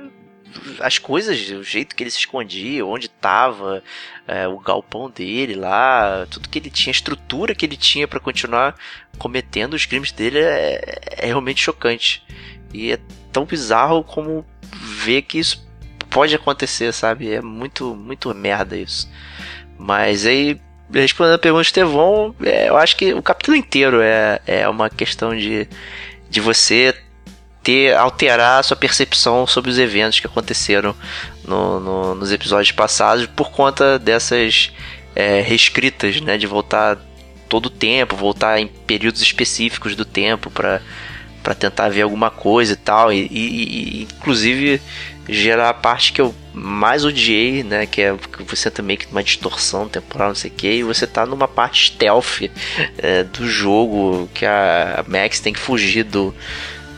as coisas, o jeito que ele se escondia, onde tava, é, o galpão dele lá, tudo que ele tinha, a estrutura que ele tinha pra continuar cometendo os crimes dele é, é realmente chocante. E é tão bizarro como ver que isso pode acontecer, sabe? É muito, muito merda isso. Mas aí, respondendo a pergunta do Estevão, é, eu acho que o capítulo inteiro é, é uma questão de, de você ter alterar a sua percepção sobre os eventos que aconteceram no- no- nos episódios passados por conta dessas é, reescritas, né? De voltar todo o tempo, voltar em períodos específicos do tempo para para tentar ver alguma coisa e tal e, e- e, inclusive gerar a parte que eu mais odiei, né, que é você também que uma distorção temporal, não sei o que, e você tá numa parte stealth é, do jogo que a Max tem que fugir do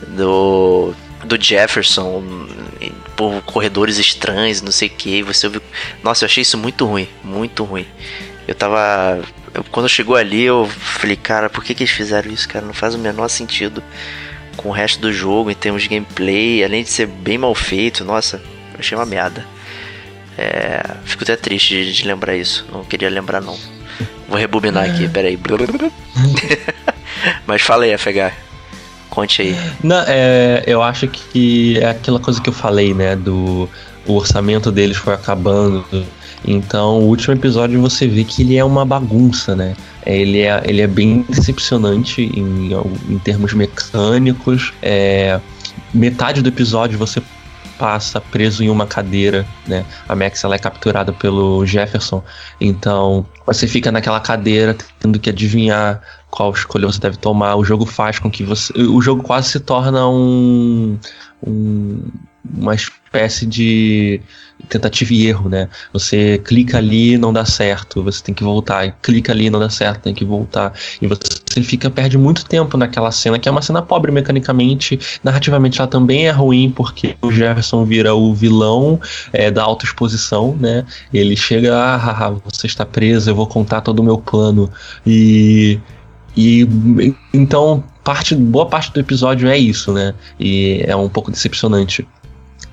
do, do Jefferson por corredores estranhos, não sei o que. Você ouviu. Nossa, eu achei isso muito ruim, muito ruim. Eu tava. eu- quando chegou ali, eu falei, cara, por que, que eles fizeram isso, cara? Não faz o menor sentido com o resto do jogo em termos de gameplay, além de ser bem mal feito. Nossa, eu achei uma merda. É, fico até triste de, de lembrar isso. Não queria lembrar, não. Vou rebobinar aqui, peraí. Mas fala aí, FH. Conte aí. Não, é, eu acho que é aquela coisa que eu falei, né? Do o orçamento deles foi acabando. Então, o último episódio você vê que ele é uma bagunça, né? É, Ele é, ele é bem decepcionante em, em termos mecânicos. É, metade do episódio você passa preso em uma cadeira, né? A Max ela é capturada pelo Jefferson, então você fica naquela cadeira tendo que adivinhar qual escolha você deve tomar. O jogo faz com que você, o jogo quase se torna um, um uma espécie de tentativa e erro, né? Você clica ali não dá certo, você tem que voltar, clica ali não dá certo, tem que voltar e você fica perde muito tempo naquela cena que é uma cena pobre mecanicamente, narrativamente ela também é ruim porque o Jefferson vira o vilão é, da autoexposição, né? Ele chega, ah, haha, você está preso, eu vou contar todo o meu plano e e então parte boa parte do episódio é isso, né? E é um pouco decepcionante.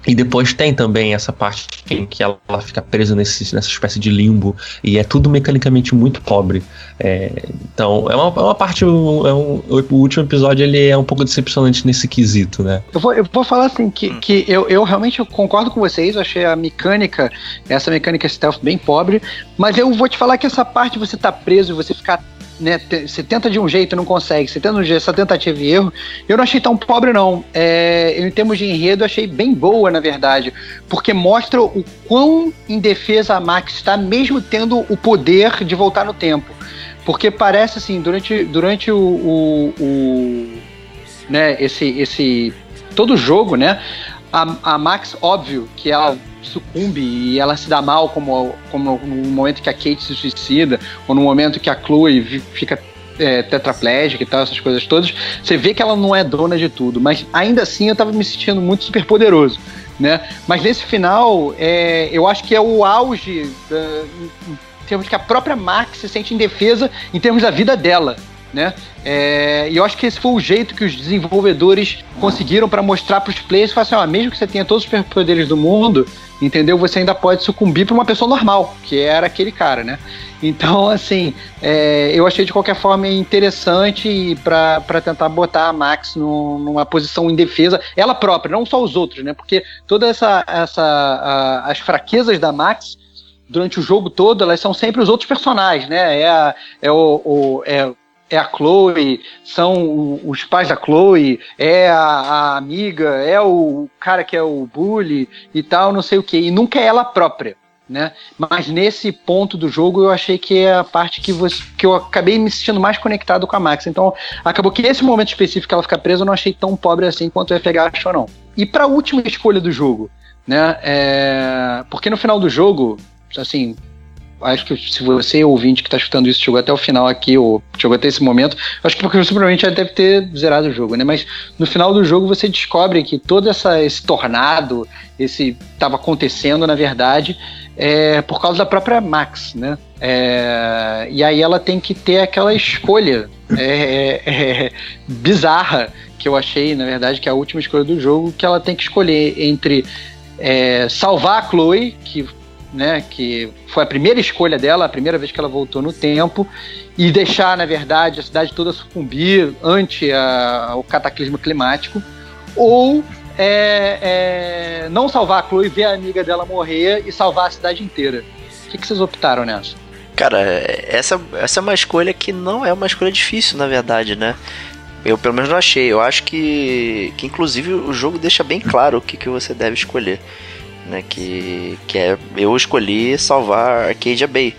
E depois tem também essa parte em que ela, ela fica presa nesse, nessa espécie de limbo e é tudo mecanicamente muito pobre. É, então é uma, é uma parte. É um, o último episódio ele é um pouco decepcionante nesse quesito, né? Eu vou, eu vou falar assim que, que eu, eu realmente eu concordo com vocês, eu achei a mecânica, essa mecânica stealth bem pobre, mas eu vou te falar que essa parte de você tá preso e você ficar. Né, você tenta de um jeito e não consegue, você tenta de um jeito, essa tentativa e erro, eu não achei tão pobre, não. É, em termos de enredo, achei bem boa, na verdade, porque mostra o quão indefesa a Max está, mesmo tendo o poder de voltar no tempo. Porque parece assim, durante, durante o, o, o né, esse, esse todo jogo, né? A, a Max, óbvio que ela sucumbe e ela se dá mal como, como no momento que a Kate se suicida, ou no momento que a Chloe fica é, tetraplégica e tal, essas coisas todas, você vê que ela não é dona de tudo, mas ainda assim eu tava me sentindo muito super poderoso. Né? Mas nesse final, é, eu acho que é o auge da- em termos que a própria Max se sente indefesa em termos da vida dela. Né? É, e eu acho que esse foi o jeito que os desenvolvedores conseguiram para mostrar para os players, assim, ó, mesmo que você tenha todos os superpoderes do mundo, entendeu? Você ainda pode sucumbir para uma pessoa normal, que era aquele cara, né? Então, assim, é, eu achei de qualquer forma interessante para tentar botar a Max numa posição indefesa, ela própria, não só os outros, né? Porque toda essa, essa a- as fraquezas da Max durante o jogo todo, elas são sempre os outros personagens, né? É, a, é o, o- é, é a Chloe, são os pais da Chloe, é a, a amiga, é o cara que é o bully e tal, não sei o que. E nunca é ela própria, né? Mas nesse ponto do jogo eu achei que é a parte que, você, que eu acabei me sentindo mais conectado com a Max. Então acabou que esse momento específico que ela fica presa eu não achei tão pobre assim quanto o FH achou, não. E pra última escolha do jogo, né? É... Porque no final do jogo, assim, acho que se você, ouvinte que tá escutando isso, chegou até o final aqui, ou chegou até esse momento, acho que porque você provavelmente já deve ter zerado o jogo, né? Mas no final do jogo você descobre que todo essa, esse tornado, esse tava acontecendo, na verdade, é por causa da própria Max, né? É, e aí ela tem que ter aquela escolha é, é, é, bizarra que eu achei, na verdade, que é a última escolha do jogo, que ela tem que escolher entre é, salvar a Chloe, que né, que foi a primeira escolha dela, a primeira vez que ela voltou no tempo, e deixar, na verdade, a cidade toda sucumbir ante a- o cataclismo climático, ou é, é, não salvar a Chloe, ver a amiga dela morrer e salvar a cidade inteira. O que, que vocês optaram nessa? Cara, essa, essa é uma escolha que não é uma escolha difícil, na verdade, né? Eu pelo menos não achei. Eu acho que, que inclusive o jogo deixa bem claro o que, que você deve escolher. Né? Que, que é eu escolhi salvar Arcadia Bay.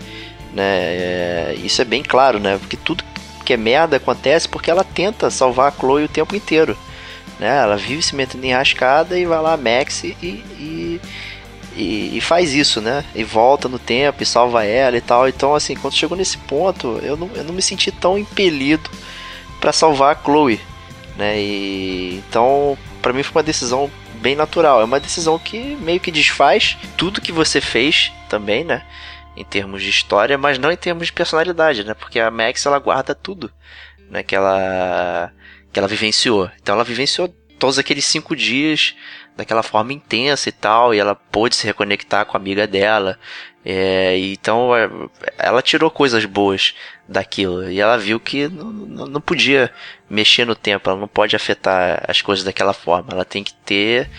Né? É, isso é bem claro, né? Porque tudo que é merda acontece porque ela tenta salvar a Chloe o tempo inteiro. Né? Ela vive se metendo em rascada e vai lá, Max, e, e, e, e faz isso, né? E volta no tempo e salva ela e tal. Então, assim, quando chegou nesse ponto, eu não, eu não me senti tão impelido para salvar a Chloe, né? E então, para mim foi uma decisão bem natural. É uma decisão que meio que desfaz tudo que você fez também, né? Em termos de história, mas não em termos de personalidade, né? Porque a Max ela guarda tudo, né? Que ela que ela vivenciou. Então ela vivenciou todos aqueles cinco dias daquela forma intensa e tal, e ela pôde se reconectar com a amiga dela. É, então é, ela tirou coisas boas daquilo e ela viu que não, não podia mexer no tempo, ela não pode afetar as coisas daquela forma. Ela tem que ter,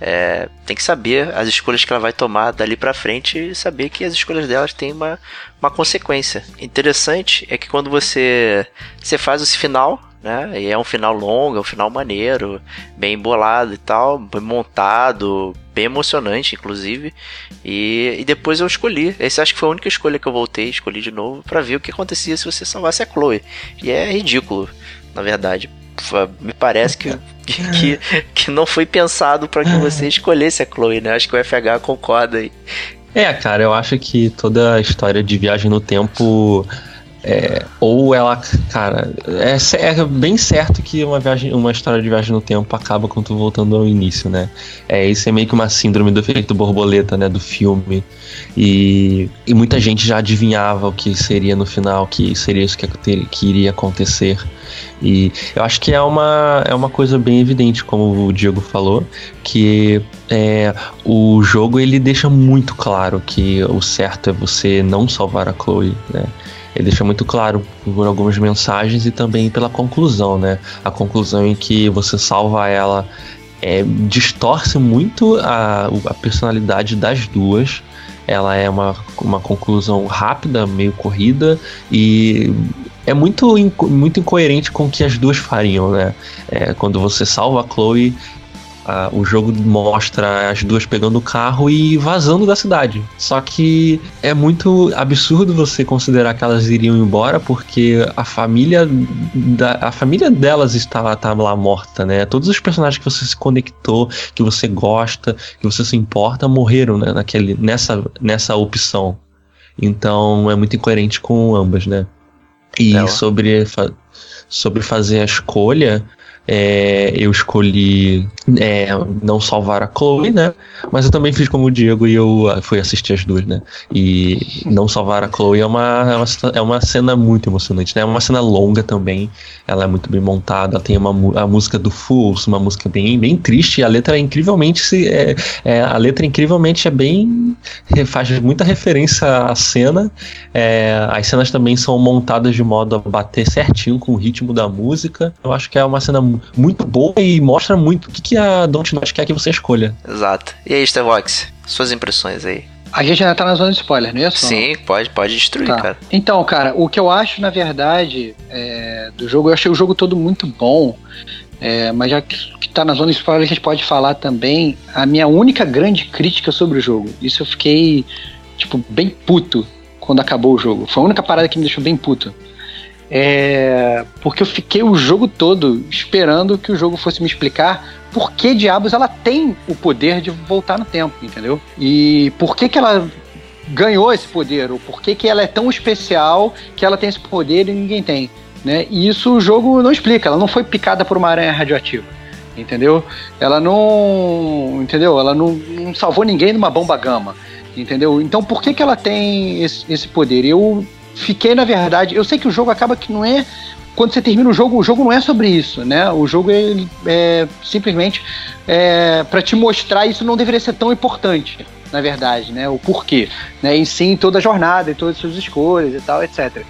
é, tem que saber as escolhas que ela vai tomar dali pra frente e saber que as escolhas delas têm uma, uma consequência. Interessante é que quando você você faz esse final, né? E é um final longo, é um final maneiro, bem bolado e tal, bem montado, bem emocionante, inclusive. E, e depois eu escolhi. Esse acho que foi a única escolha que eu voltei, escolhi de novo, pra ver o que acontecia se você salvasse a Chloe. E é ridículo, na verdade. Me parece que, que, que não foi pensado pra que você escolhesse a Chloe, né? Acho que o FH concorda aí. É, cara, eu acho que toda a história de viagem no tempo. É, ou ela, cara, é, é bem certo que uma viagem, uma história de viagem no tempo acaba com tu voltando ao início, né? É, isso é meio que uma síndrome do efeito borboleta, né, do filme. E, e muita gente já adivinhava o que seria no final, que seria isso que, ter- que iria acontecer. E eu acho que é uma, é uma coisa bem evidente, como o Diego falou, que é, o jogo ele deixa muito claro que o certo é você não salvar a Chloe, né? Ele deixa muito claro por algumas mensagens e também pela conclusão, né? A conclusão em que você salva ela é, distorce muito a, a personalidade das duas. Ela é uma, uma conclusão rápida, meio corrida, e é muito, muito incoerente com o que as duas fariam, né? É, quando você salva a Chloe, a- o jogo mostra as duas pegando o carro e vazando da cidade. Só que é muito absurdo você considerar que elas iriam embora porque a família da, a família delas está tá lá morta, né? Todos os personagens que você se conectou, que você gosta, que você se importa, morreram né, naquele, nessa, nessa opção. Então é muito incoerente com ambas, né? E É, sobre, sobre fazer a escolha, é, eu escolhi é, não salvar a Chloe, né? Mas eu também fiz como o Diego e eu ah, fui assistir as duas, né? E não salvar a Chloe é uma, é uma, é uma cena muito emocionante, né? É uma cena longa também. Ela é muito bem montada. Ela tem uma, a música do Fools, uma música bem, bem triste. A letra é incrivelmente. se- É, é, a letra incrivelmente é bem. faz muita referência à cena. É, as cenas também são montadas de modo a bater certinho com o ritmo da música. Eu acho que é uma cena mu- muito boa e mostra muito o que, que a Don't Not quer que você escolha. Exato. E aí, Stevox, suas impressões aí? A gente ainda tá na zona de spoiler, não é isso? Sim, pode, pode destruir, Tá. cara. Então, cara, o que eu acho, na verdade, é, do jogo, eu achei o jogo todo muito bom. é, mas já que que tá na zona de spoiler, a gente pode falar também a minha única grande crítica sobre o jogo. Isso eu fiquei, tipo, bem puto quando acabou o jogo. Foi a única parada que me deixou bem puto. É, porque eu fiquei o jogo todo esperando que o jogo fosse me explicar por que diabos ela tem o poder de voltar no tempo, entendeu? E por que, que ela ganhou esse poder, ou por que, que ela é tão especial que ela tem esse poder e ninguém tem. Né? E isso o jogo não explica, ela não foi picada por uma aranha radioativa. Entendeu? Ela não. Entendeu? Ela não, não salvou ninguém numa bomba gama. Entendeu? Então por que, que ela tem esse, esse poder? Eu fiquei, na verdade. Eu sei que o jogo acaba que não é. Quando você termina o jogo, o jogo não é sobre isso, né? O jogo é, é simplesmente é, para te mostrar isso não deveria ser tão importante, na verdade, né? O porquê, né? Em sim toda a jornada e todas as suas escolhas e tal, etc.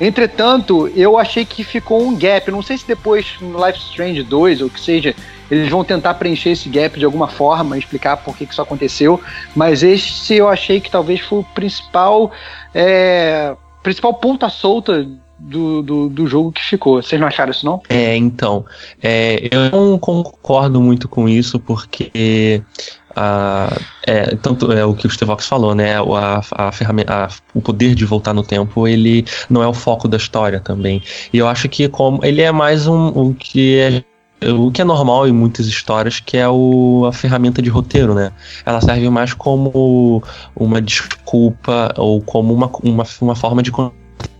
Entretanto, eu achei que ficou um gap. Não sei se depois no Life Strange 2 ou que seja, eles vão tentar preencher esse gap de alguma forma, explicar por que, que isso aconteceu. Mas esse eu achei que talvez foi o principal, é, principal ponta solta do, do, do jogo que ficou. Vocês não acharam isso, não? É, então, é, eu não concordo muito com isso, porque ah, é, tanto é o que o Stevox falou, né? A, a ferramenta, a- o poder de voltar no tempo, ele não é o foco da história também. E eu acho que como ele é mais um o que o que é normal em muitas histórias, que é o, a ferramenta de roteiro, né? Ela serve mais como uma desculpa ou como uma, uma, uma forma de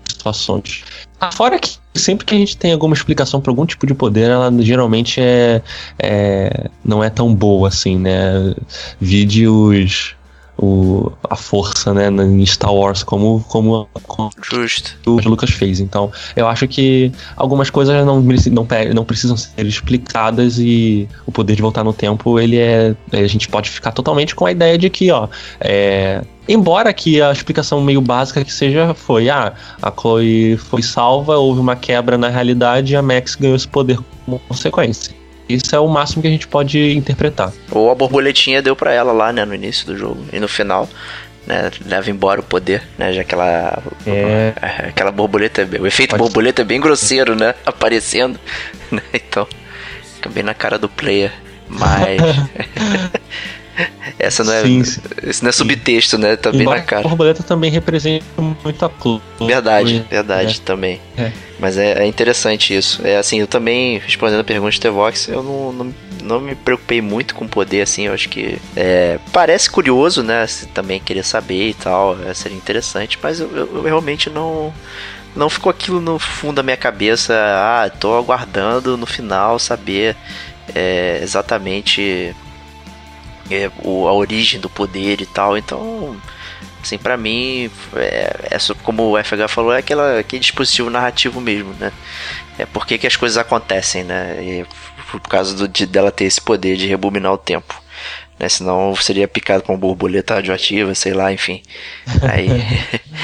situações. Ah, Fora que sempre que a gente tem alguma explicação para algum tipo de poder, ela geralmente é, é- não é tão boa assim, né? Vide os o, a força, né, em Star Wars como como, como Justo. o Lucas fez. Então, eu acho que algumas coisas não, não, não precisam ser explicadas e o poder de voltar no tempo, ele é. A gente pode ficar totalmente com a ideia de que, ó. é, embora que a explicação meio básica que seja foi, ah, a Chloe foi salva, houve uma quebra na realidade e a Max ganhou esse poder como consequência. Isso é o máximo que a gente pode interpretar. Ou a borboletinha deu pra ela lá, né, no início do jogo. E no final, né, leva embora o poder, né, já que ela... É. Aquela borboleta, é o efeito Pode borboleta é bem grosseiro, né, aparecendo. né, Então, fica bem na cara do player. Mas... Essa não é... Sim, sim. Esse não é subtexto, né, tá bem na a cara. borboleta também representa muito a. Verdade, verdade também. É. Mas é, é interessante isso. É assim, eu também, respondendo a pergunta de Tevox, eu não, não, não me preocupei muito com o poder, assim, eu acho que é, parece curioso, né? Se também querer saber e tal, é, seria interessante, mas eu, eu- eu realmente não. Não ficou aquilo no fundo da minha cabeça, ah, tô aguardando no final saber é, exatamente é, o- a origem do poder e tal, então assim, pra mim, é, é como o FH falou, é aquela, aquele dispositivo narrativo mesmo, né? É por que que as coisas acontecem, né? E por causa do, de, dela ter esse poder de rebobinar o tempo. Né? Senão seria picado com uma borboleta radioativa, sei lá, enfim. Aí.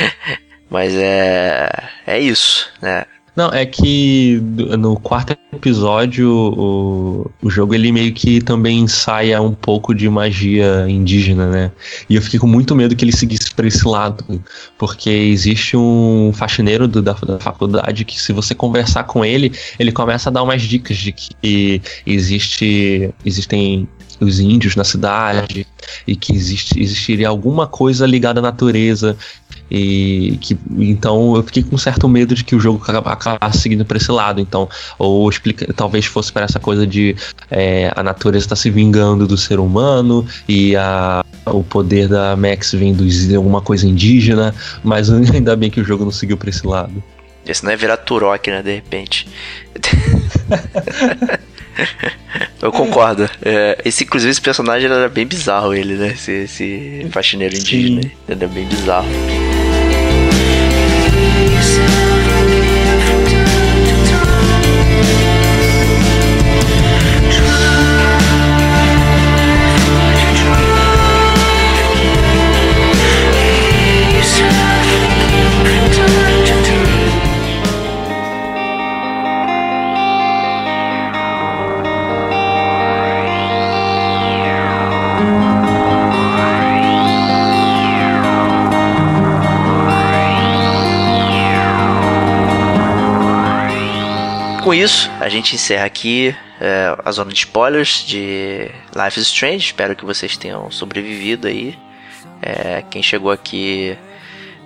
Mas é. É isso, né? Não, é que no quarto episódio o, o jogo ele meio que também ensaia um pouco de magia indígena, né? E eu fiquei com muito medo que ele seguisse para esse lado, porque existe um faxineiro do- da, da faculdade que se você conversar com ele, ele começa a dar umas dicas de que existe existem os índios na cidade e que existe, existiria alguma coisa ligada à natureza e que então eu fiquei com certo medo de que o jogo acabasse seguindo para esse lado então ou explica talvez fosse para essa coisa de é, a natureza está se vingando do ser humano e a, o poder da Max vem de alguma coisa indígena mas ainda bem que o jogo não seguiu para esse lado esse não é virar Turok, né? De repente. Eu concordo. É, esse, inclusive, esse personagem era bem bizarro, ele, né? Esse, esse faxineiro indígena. Sim. Ele era bem bizarro. Com isso, a gente encerra aqui é, a zona de spoilers de Life is Strange. Espero que vocês tenham sobrevivido aí. É, quem chegou aqui,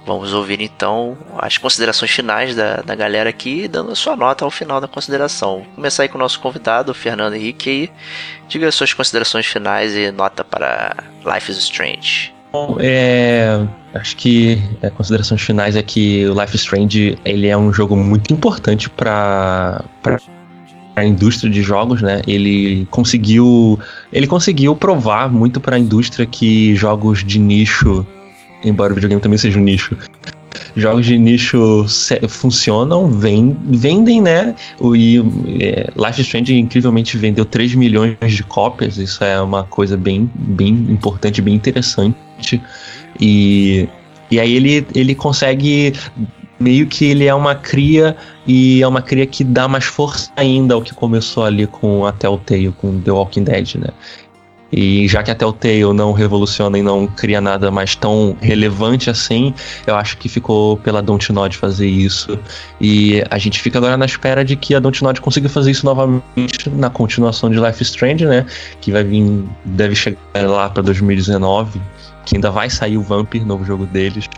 vamos ouvir então as considerações finais da, da galera aqui, dando a sua nota ao final da consideração. Vou começar aí com o nosso convidado, o Fernando Henrique. Aí. Diga as suas considerações finais e nota para Life is Strange. Bom, é, acho que é, considerações finais é que o Life Strange ele é um jogo muito importante para a indústria de jogos, né? Ele conseguiu ele conseguiu provar muito para a indústria que jogos de nicho, embora o videogame também seja um nicho, jogos de nicho funcionam, vendem, né? E é, Life is Strange incrivelmente vendeu 3 milhões de cópias, isso é uma coisa bem, bem importante, bem interessante. E, e aí ele, ele consegue meio que ele é uma cria e é uma cria que dá mais força ainda ao que começou ali com a Telltale, com The Walking Dead, né? E já que a Telltale não revoluciona e não cria nada mais tão relevante assim, eu acho que ficou pela Dontnod fazer isso. E a gente fica agora na espera de que a Dontnod consiga fazer isso novamente na continuação de Life Strange, né? Que vai vir, deve chegar lá para 2019 que ainda vai sair o Vampir, novo jogo deles.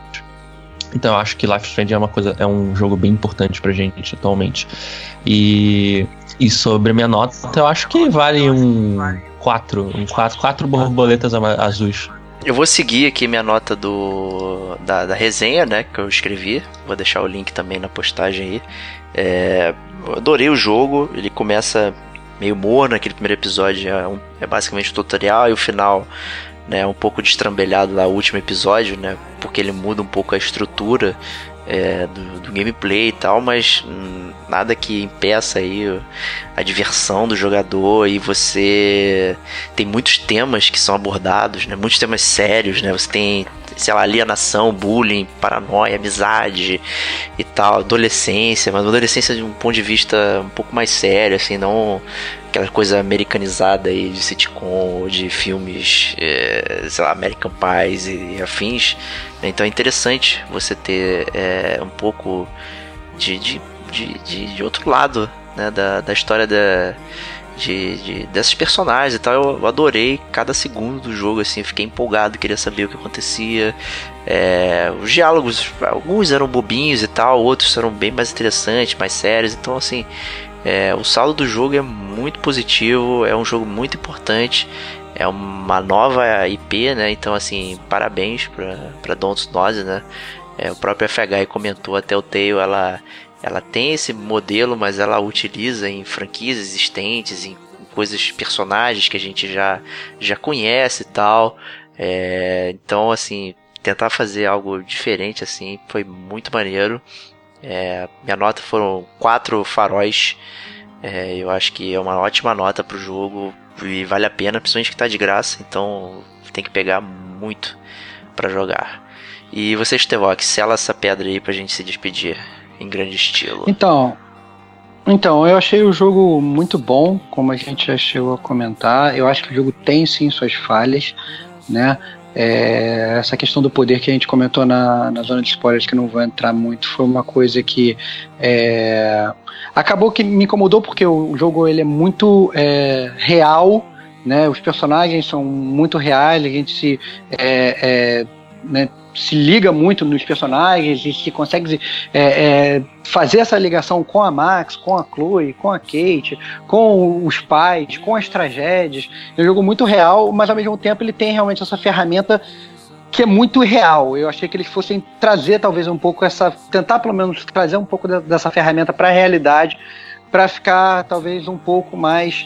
Então eu acho que Life Strange é uma coisa, é um jogo bem importante pra gente atualmente. E, e sobre a minha nota, eu acho que vale um 4, um 4, 4 borboletas azuis. Eu vou seguir aqui minha nota do da, da, resenha, né, que eu escrevi. Vou deixar o link também na postagem aí. É, adorei o jogo. Ele começa meio morno, aquele primeiro episódio é, um, é basicamente um tutorial e o final né, um pouco destrambelhado lá o último episódio, né, porque ele muda um pouco a estrutura é, do, do, gameplay e tal, mas nada que impeça aí a diversão do jogador e você tem muitos temas que são abordados, né, muitos temas sérios, né, você tem sei lá, alienação, bullying, paranoia, amizade e tal, adolescência, mas uma adolescência de um ponto de vista um pouco mais sério, assim, não aquela coisa americanizada aí de sitcom de filmes, é, sei lá, American Pies e, afins. Né? Então é interessante você ter é, um pouco de, de, de, de, de outro lado né? da, da história da, de, de, desses personagens e tal. Eu adorei cada segundo do jogo, assim, fiquei empolgado, queria saber o que acontecia. É, os diálogos, alguns eram bobinhos e tal, outros eram bem mais interessantes, mais sérios. Então, assim, é, o saldo do jogo é muito positivo, é um jogo muito importante, é uma nova IP, né? Então, assim, parabéns para Don't Nose, né? É, o próprio FH comentou até o Telltale, ela, ela tem esse modelo, mas ela utiliza em franquias existentes, em coisas, personagens que a gente já, já conhece e tal. É, então, assim, tentar fazer algo diferente, assim, foi muito maneiro. É, minha nota foram quatro faróis. É, eu acho que é uma ótima nota pro jogo e vale a pena, principalmente que tá de graça, então tem que pegar muito para jogar. E você, Stevok, sela essa pedra aí pra gente se despedir em grande estilo. Então, então, eu achei o jogo muito bom, como a gente já chegou a comentar. Eu acho que o jogo tem sim suas falhas, né? É, essa questão do poder que a gente comentou na, na zona de spoilers, que não vou entrar muito, foi uma coisa que é, acabou que me incomodou porque o, jogo ele é muito é, real né? Os personagens são muito reais, a gente se, é, é, né, se liga muito nos personagens e se consegue é, é, fazer essa ligação com a Max, com a Chloe, com a Kate, com os pais, com as tragédias. É um jogo muito real, mas ao mesmo tempo ele tem realmente essa ferramenta que é muito real. Eu achei que eles fossem trazer talvez um pouco essa, tentar pelo menos trazer um pouco dessa ferramenta para a realidade, para ficar talvez um pouco mais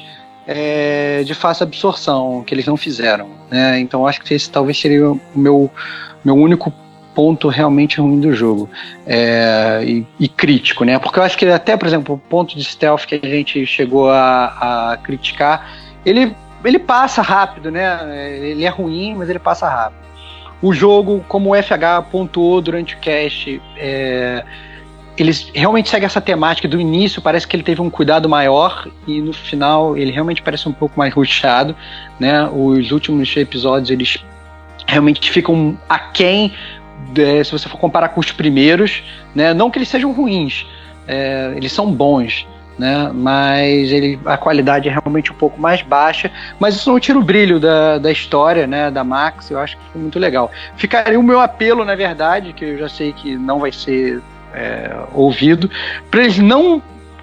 é, de fácil absorção, que eles não fizeram. Né? Então acho que esse talvez seria o meu, meu único ponto realmente ruim do jogo é, e, e, crítico, né? Porque eu acho que até, por exemplo, o ponto de stealth que a gente chegou a, a criticar, ele, ele passa rápido, né? Ele é ruim, mas ele passa rápido. O jogo, como o FH pontuou durante o cast, é, eles realmente segue essa temática do início, parece que ele teve um cuidado maior e no final ele realmente parece um pouco mais ruchado, né? Os últimos episódios eles realmente ficam aquém de, se você for comparar com os primeiros, né? Não que eles sejam ruins, é, eles são bons, né? Mas ele, a qualidade é realmente um pouco mais baixa, mas isso não tira o brilho da, da história, né? Da Max, eu acho que foi muito legal. Ficaria o meu apelo, na verdade, que eu já sei que não vai ser é, ouvido, para eles não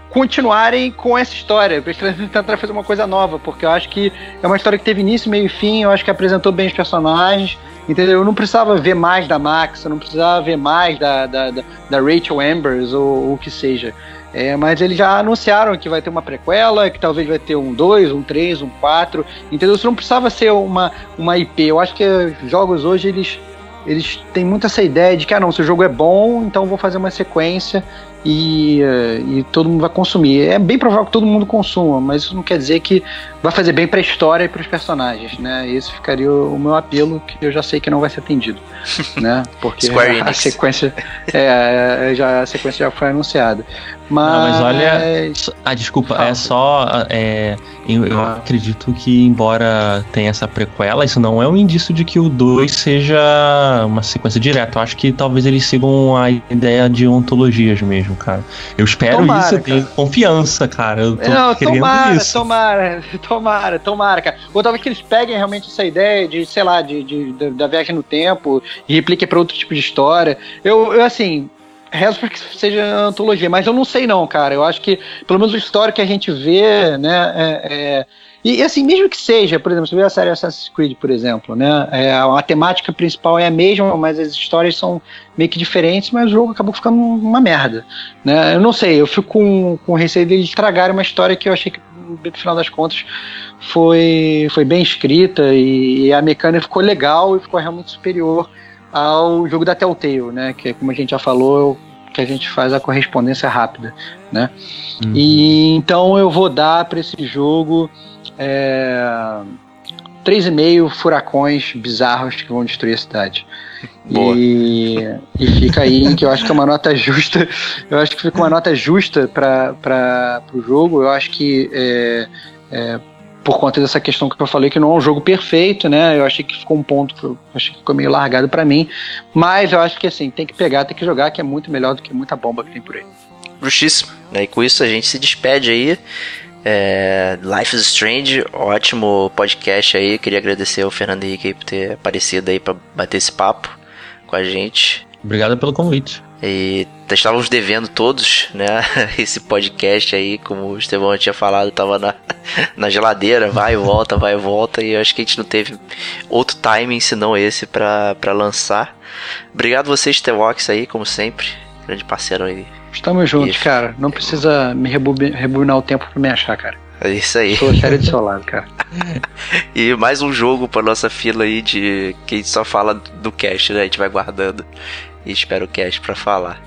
continuarem com essa história, para eles tentarem fazer uma coisa nova, porque eu acho que é uma história que teve início, meio e fim, eu acho que apresentou bem os personagens, entendeu? Eu não precisava ver mais da Max, eu não precisava ver mais da, da, da, da Rachel Ambers ou o que seja. É, mas eles já anunciaram que vai ter uma prequela, que talvez vai ter um 2, um 3, um 4. Entendeu? Isso não precisava ser uma, uma IP. Eu acho que os jogos hoje eles, eles têm muito essa ideia de que, ah, não, se o jogo é bom, então vou fazer uma sequência e, e todo mundo vai consumir. É bem provável que todo mundo consuma, mas isso não quer dizer que vai fazer bem para a história e para os personagens, né? Esse ficaria o, o, meu apelo, que eu já sei que não vai ser atendido, né? Porque a, a, sequência, é, já, a sequência já foi anunciada. Mas, não, mas olha, ah, desculpa, é só, é, eu, eu, acredito que embora tenha essa prequela, isso não é um indício de que o 2 seja uma sequência direta. Eu acho que talvez eles sigam a ideia de ontologias mesmo cara. Eu espero tomara, isso, eu tenho confiança, cara. Eu tô Não, tomara, isso. tomara, tomara, tomara, cara. Ou talvez que eles peguem realmente essa ideia de, sei lá, de, de, de da viagem no tempo e repliquem para outro tipo de história. Eu, eu assim, rezo para que seja antologia, mas eu não sei não, cara. Eu acho que, pelo menos a história que a gente vê, né, é, é e, assim, mesmo que seja, por exemplo, você vê a série Assassin's Creed, por exemplo, né? É, a temática principal é a mesma, mas as histórias são meio que diferentes, mas o jogo acabou ficando uma merda. Né? Eu não sei, eu fico com, com receio de estragar uma história que eu achei que, no final das contas, foi, foi bem escrita e, e a mecânica ficou legal e ficou realmente superior ao jogo da Telltale, né? Que como a gente já falou, que a gente faz a correspondência rápida, né? Uhum. E então eu vou dar para esse jogo é, 3,5 furacões bizarros que vão destruir a cidade. E, e fica aí que eu acho que é uma nota justa. Eu acho que fica uma nota justa para o jogo. Eu acho que é, é, por conta dessa questão que eu falei que não é um jogo perfeito, né? Eu achei que ficou um ponto que eu achei que ficou meio largado para mim. Mas eu acho que assim, tem que pegar, tem que jogar, que é muito melhor do que muita bomba que tem por aí. Justíssimo. Né? E com isso a gente se despede aí. É, Life is Strange, ótimo podcast aí. Queria agradecer ao Fernando Henrique por ter aparecido aí para bater esse papo com a gente. Obrigado pelo convite. E estávamos devendo todos, né? Esse podcast aí, como o Estevão tinha falado, tava na, na geladeira, vai e volta, vai e volta. E acho que a gente não teve outro timing senão esse para lançar. Obrigado vocês, Tevox aí, como sempre. Grande parceiro aí Estamos juntos, cara. Não precisa me rebobinar o tempo pra me achar, cara. É isso aí. Sou sério do seu lado, cara. e mais um jogo pra nossa fila aí de que a gente só fala do cast, né? A gente vai guardando e espera o cast pra falar.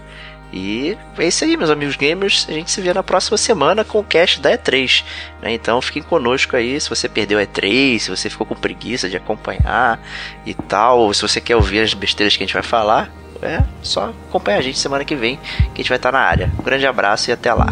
E é isso aí, meus amigos gamers. A gente se vê na próxima semana com o cast da E3. Né? Então fiquem conosco aí. Se você perdeu a E3, se você ficou com preguiça de acompanhar e tal, se você quer ouvir as besteiras que a gente vai falar, é só acompanhar a gente semana que vem, que a gente vai estar na área. Um grande abraço e até lá.